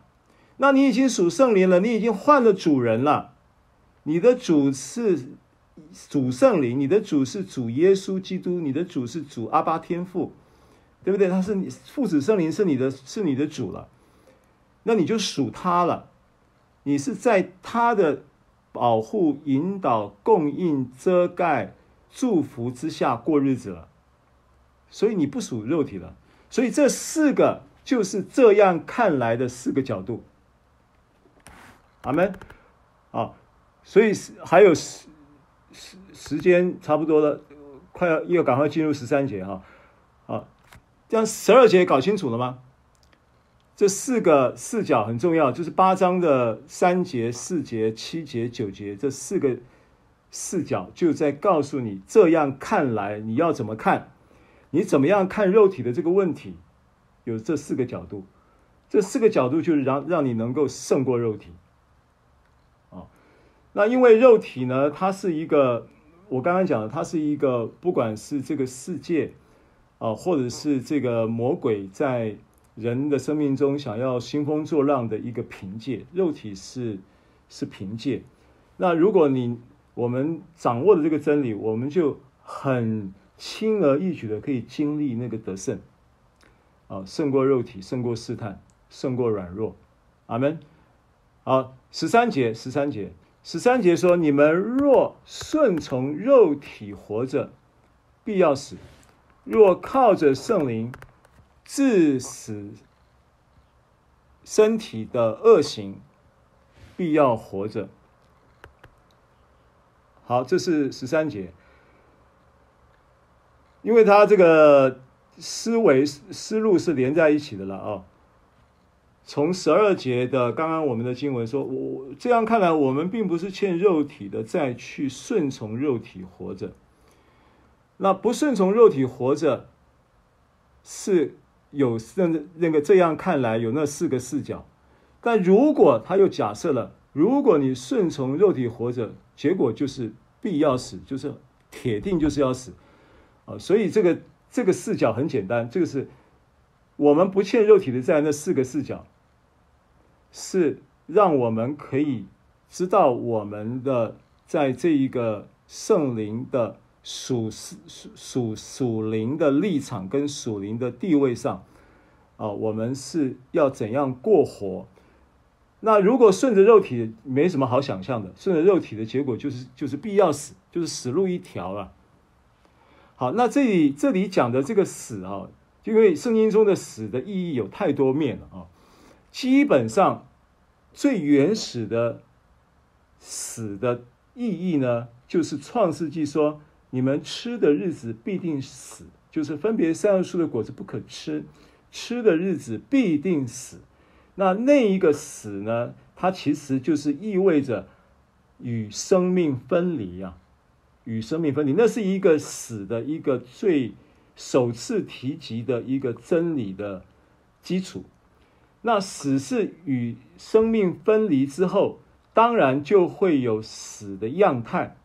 那你已经属圣灵了，你已经换了主人了。你的主是主圣灵，你的主是主耶稣基督，你的主是主阿巴天父。对不对？他是你父子圣灵是你的，是你的主了，那你就属他了。你是在他的保护、引导、供应、遮盖、祝福之下过日子了，所以你不属肉体了。所以这四个就是这样看来的四个角度。阿门。啊，所以还有时时时间差不多了，快要要赶快进入十三节哈。将十二节搞清楚了吗？这四个视角很重要，就是八章的三节、四节、七节、九节这四个视角，就在告诉你，这样看来你要怎么看，你怎么样看肉体的这个问题，有这四个角度，这四个角度就是让让你能够胜过肉体。啊，那因为肉体呢，它是一个，我刚刚讲的，它是一个，不管是这个世界。啊，或者是这个魔鬼在人的生命中想要兴风作浪的一个凭借，肉体是是凭借。那如果你我们掌握了这个真理，我们就很轻而易举的可以经历那个得胜，啊，胜过肉体，胜过试探，胜过软弱。阿门。好，十三节，十三节，十三节说：你们若顺从肉体活着，必要死。若靠着圣灵致死身体的恶行，必要活着。好，这是十三节，因为他这个思维思路是连在一起的了啊、从十二节的刚刚我们的经文说，我这样看来，我们并不是欠肉体的，再去顺从肉体活着。那不顺从肉体活着，是有那那个这样看来有那四个视角，但如果他又假设了，如果你顺从肉体活着，结果就是必要死，就是铁定就是要死啊！所以这个这个视角很简单，这个是我们不欠肉体的债那四个视角，是让我们可以知道我们的在这一个圣灵的属属属属灵的立场跟属灵的地位上啊，我们是要怎样过活？那如果顺着肉体，没什么好想象的。顺着肉体的结果就是就是必要死，就是死路一条了。好，那这里这里讲的这个死啊，因为圣经中的死的意义有太多面了啊。基本上最原始的死的意义呢，就是创世纪说，你们吃的日子必定死，就是分别善恶树的果子不可吃，吃的日子必定死。那那一个死呢？它其实就是意味着与生命分离啊，与生命分离。那是一个死的一个最首次提及的一个真理的基础。那死是与生命分离之后，当然就会有死的样态，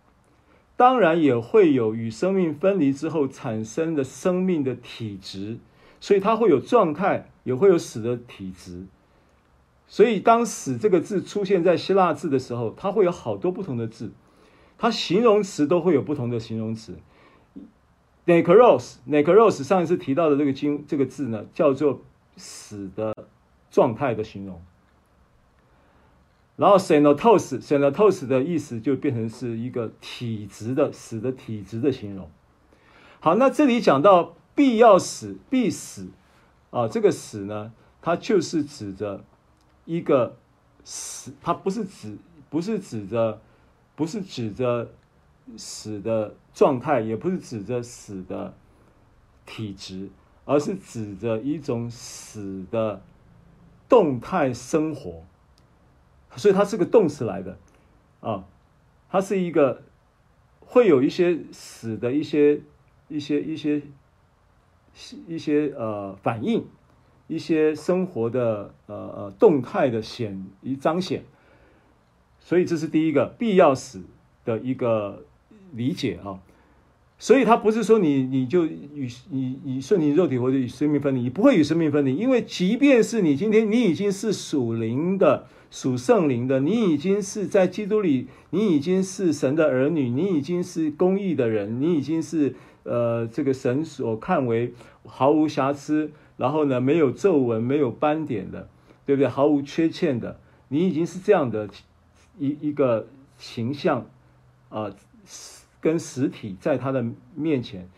当然也会有与生命分离之后产生的生命的体质，所以它会有状态，也会有死的体质。所以，当“死”这个字出现在希腊字的时候，它会有好多不同的字，它形容词都会有不同的形容词。necros，necros 上一次提到的这个经这个字呢，叫做死的状态的形容。然后 xenos，xenos 的意思就变成是一个体质的死的体质的形容。好，那这里讲到必要死，必死啊，这个死呢，它就是指着。一个死，它不是指，不是指着，不是指着死的状态，也不是指着死的体质，而是指着一种死的动态生活。所以它是个动词来的啊，它是一个会有一些死的一些一些一些一些呃反应。一些生活的呃呃动态的显一彰显，所以这是第一个必要死的一个理解啊。所以它不是说你你就与你你顺你肉体或者与生命分离，你不会与生命分离，因为即便是你今天你已经是属灵的属圣灵的，你已经是在基督里，你已经是神的儿女，你已经是公义的人，你已经是呃这个神所看为毫无瑕疵。然后呢，没有皱纹，没有斑点的，对不对？毫无缺陷的，你已经是这样的一一个形象啊、呃，跟实体在他的面前，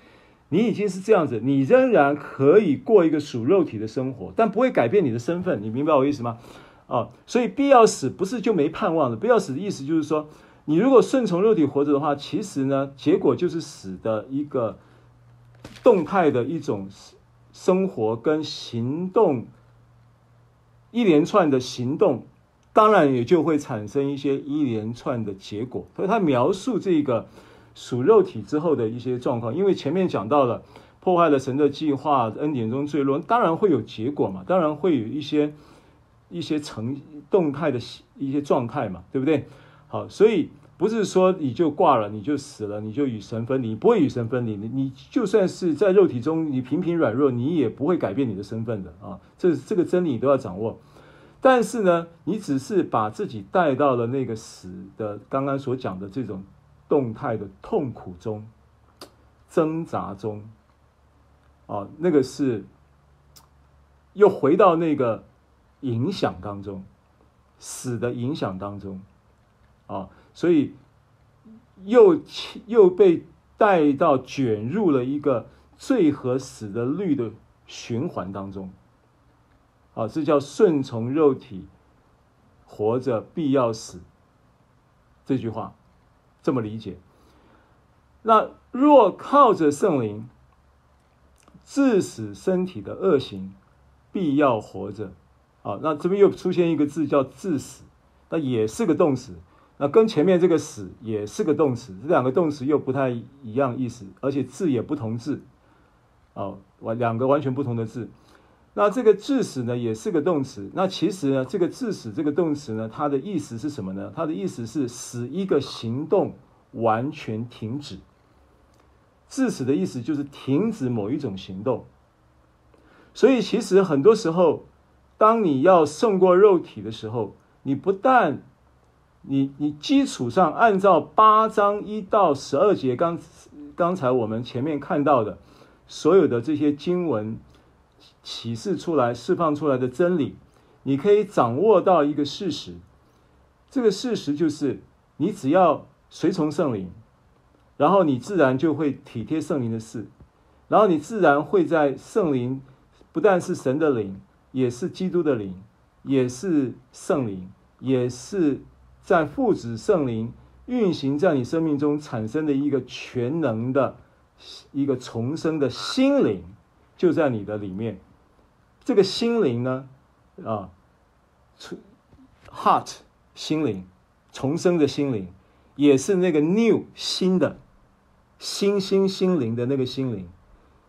你已经是这样子，你仍然可以过一个属肉体的生活，但不会改变你的身份，你明白我意思吗？啊，所以必要死不是就没盼望的，必要死的意思就是说，你如果顺从肉体活着的话，其实呢，结果就是死的一个动态的一种。生活跟行动一连串的行动，当然也就会产生一些一连串的结果。所以他描述这个属肉体之后的一些状况，因为前面讲到了破坏了神的计划，恩典中坠落，当然会有结果嘛，当然会有一些一些成动态的一些状态嘛，对不对？好，所以。不是说你就挂了，你就死了，你就与神分离，不会与神分离。你你就算是在肉体中，你频频软弱，你也不会改变你的身份的啊！这这个真理你都要掌握。但是呢，你只是把自己带到了那个死的刚刚所讲的这种动态的痛苦中、挣扎中啊，那个是又回到那个影响当中，死的影响当中啊。所以又又被带到卷入了一个罪和死的律的循环当中，啊，这叫顺从肉体，活着必要死。这句话这么理解。那若靠着圣灵，致死身体的恶行，必要活着。啊，那这边又出现一个字叫致死，那也是个动词。那跟前面这个死也是个动词，这两个动词又不太一样意思，而且字也不同字，哦，完两个完全不同的字。那这个致死呢，也是个动词。那其实呢，这个致死这个动词呢，它的意思是什么呢？它的意思是使一个行动完全停止。致死的意思就是停止某一种行动。所以其实很多时候，当你要胜过肉体的时候，你不但你你基础上按照八章一到十二节刚刚才我们前面看到的所有的这些经文。启示出来、释放出来的真理，你可以掌握到一个事实。这个事实就是，你只要随从圣灵，然后你自然就会体贴圣灵的事，然后你自然会在圣灵，不但是神的灵，也是基督的灵，也是圣灵，也是在父子圣灵运行在你生命中产生的一个全能的一个重生的心灵，就在你的里面。这个心灵呢，啊，heart 心灵重生的心灵，也是那个 new 新的新新心灵的那个心灵，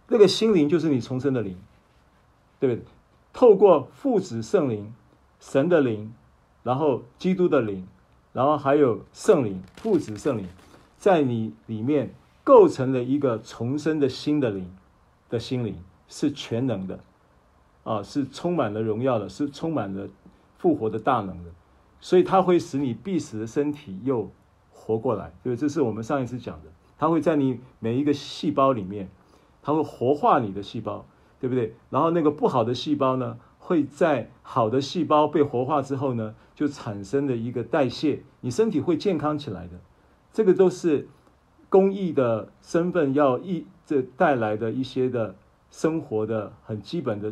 那个心灵就是你重生的灵，对不对？透过父子圣灵、神的灵，然后基督的灵，然后还有圣灵、父子圣灵，在你里面构成了一个重生的新的灵的心灵，是全能的。啊，是充满了荣耀的，是充满了复活的大能的，所以它会使你必死的身体又活过来。对，这是我们上一次讲的。它会在你每一个细胞里面，它会活化你的细胞，对不对？然后那个不好的细胞呢，会在好的细胞被活化之后呢，就产生了一个代谢，你身体会健康起来的。这个都是公益的身份要一这带来的一些的生活的很基本的。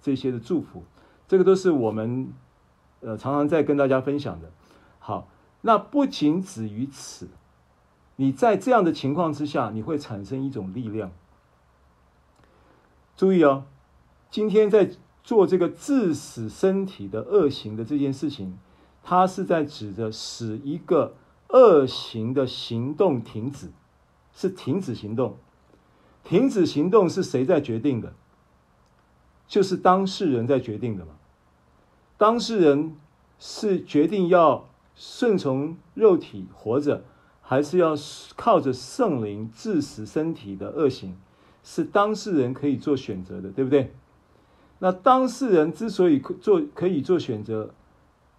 这些的祝福，这个都是我们呃常常在跟大家分享的。好，那不仅止于此，你在这样的情况之下，你会产生一种力量。注意哦，今天在做这个致死身体的恶行的这件事情，它是在指着使一个恶行的行动停止，是停止行动。停止行动是谁在决定的？就是当事人在决定的嘛，当事人是决定要顺从肉体活着，还是要靠着圣灵致死身体的恶行，是当事人可以做选择的，对不对？那当事人之所以做可以做选择，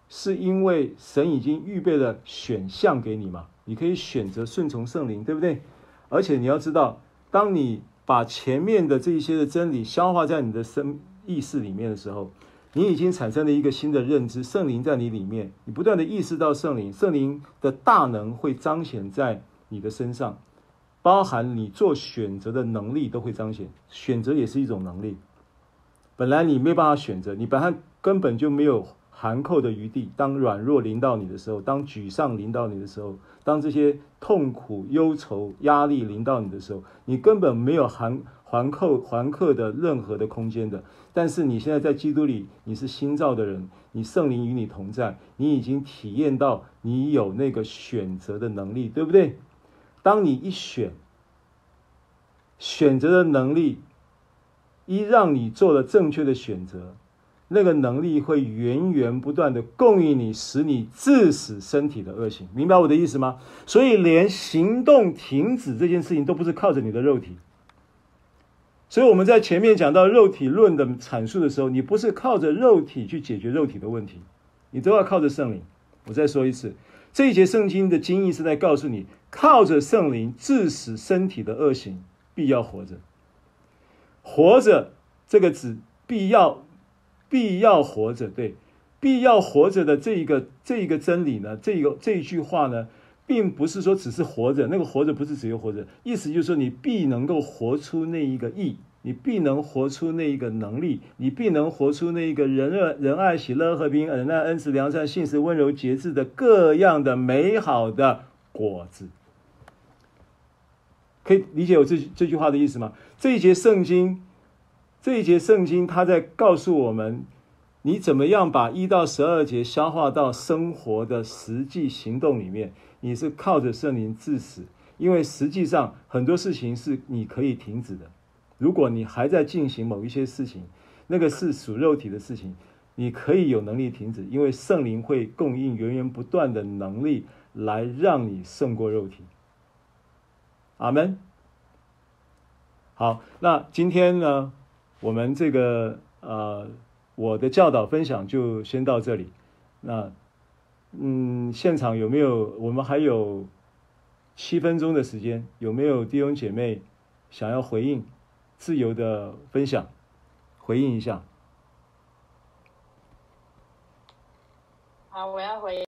是因为神已经预备了选项给你嘛，你可以选择顺从圣灵，对不对？而且你要知道，当你把前面的这一些的真理消化在你的生意识里面的时候，你已经产生了一个新的认知。圣灵在你里面，你不断的意识到圣灵，圣灵的大能会彰显在你的身上，包含你做选择的能力都会彰显。选择也是一种能力。本来你没办法选择，你本来根本就没有。含扣的余地，当软弱临到你的时候，当沮丧临到你的时候，当这些痛苦、忧愁、压力临到你的时候，你根本没有含环扣、环扣的任何的空间的。但是你现在在基督里，你是新造的人，你圣灵与你同在，你已经体验到你有那个选择的能力，对不对？当你一选，选择的能力一让你做了正确的选择。那个能力会源源不断的供应你，使你致死身体的恶行，明白我的意思吗？所以连行动停止这件事情都不是靠着你的肉体。所以我们在前面讲到肉体论的阐述的时候，你不是靠着肉体去解决肉体的问题，你都要靠着圣灵。我再说一次，这一节圣经的经义是在告诉你，靠着圣灵致死身体的恶行，必要活着。活着这个字必要。必要活着，对，必要活着的这一个这一个真理呢，这个这一句话呢，并不是说只是活着，那个活着不是只有活着，意思就是说你必能够活出那一个义，你必能活出那一个能力，你必能活出那一个仁爱、仁爱、喜乐、和平、忍耐、恩慈、良善、信实、温柔、节制的各样的美好的果子。可以理解我这这句话的意思吗？这一节圣经。这一节圣经，他在告诉我们，你怎么样把一到十二节消化到生活的实际行动里面。你是靠着圣灵致死，因为实际上很多事情是你可以停止的。如果你还在进行某一些事情，那个是属肉体的事情。你可以有能力停止，因为圣灵会供应源源不断的能力来让你胜过肉体。阿门。好，那今天呢，我们这个呃，我的教导分享就先到这里。那嗯，现场有没有？我们还有七分钟的时间，有没有弟兄姐妹想要回应？自由的分享，回应一下。好，我要回应。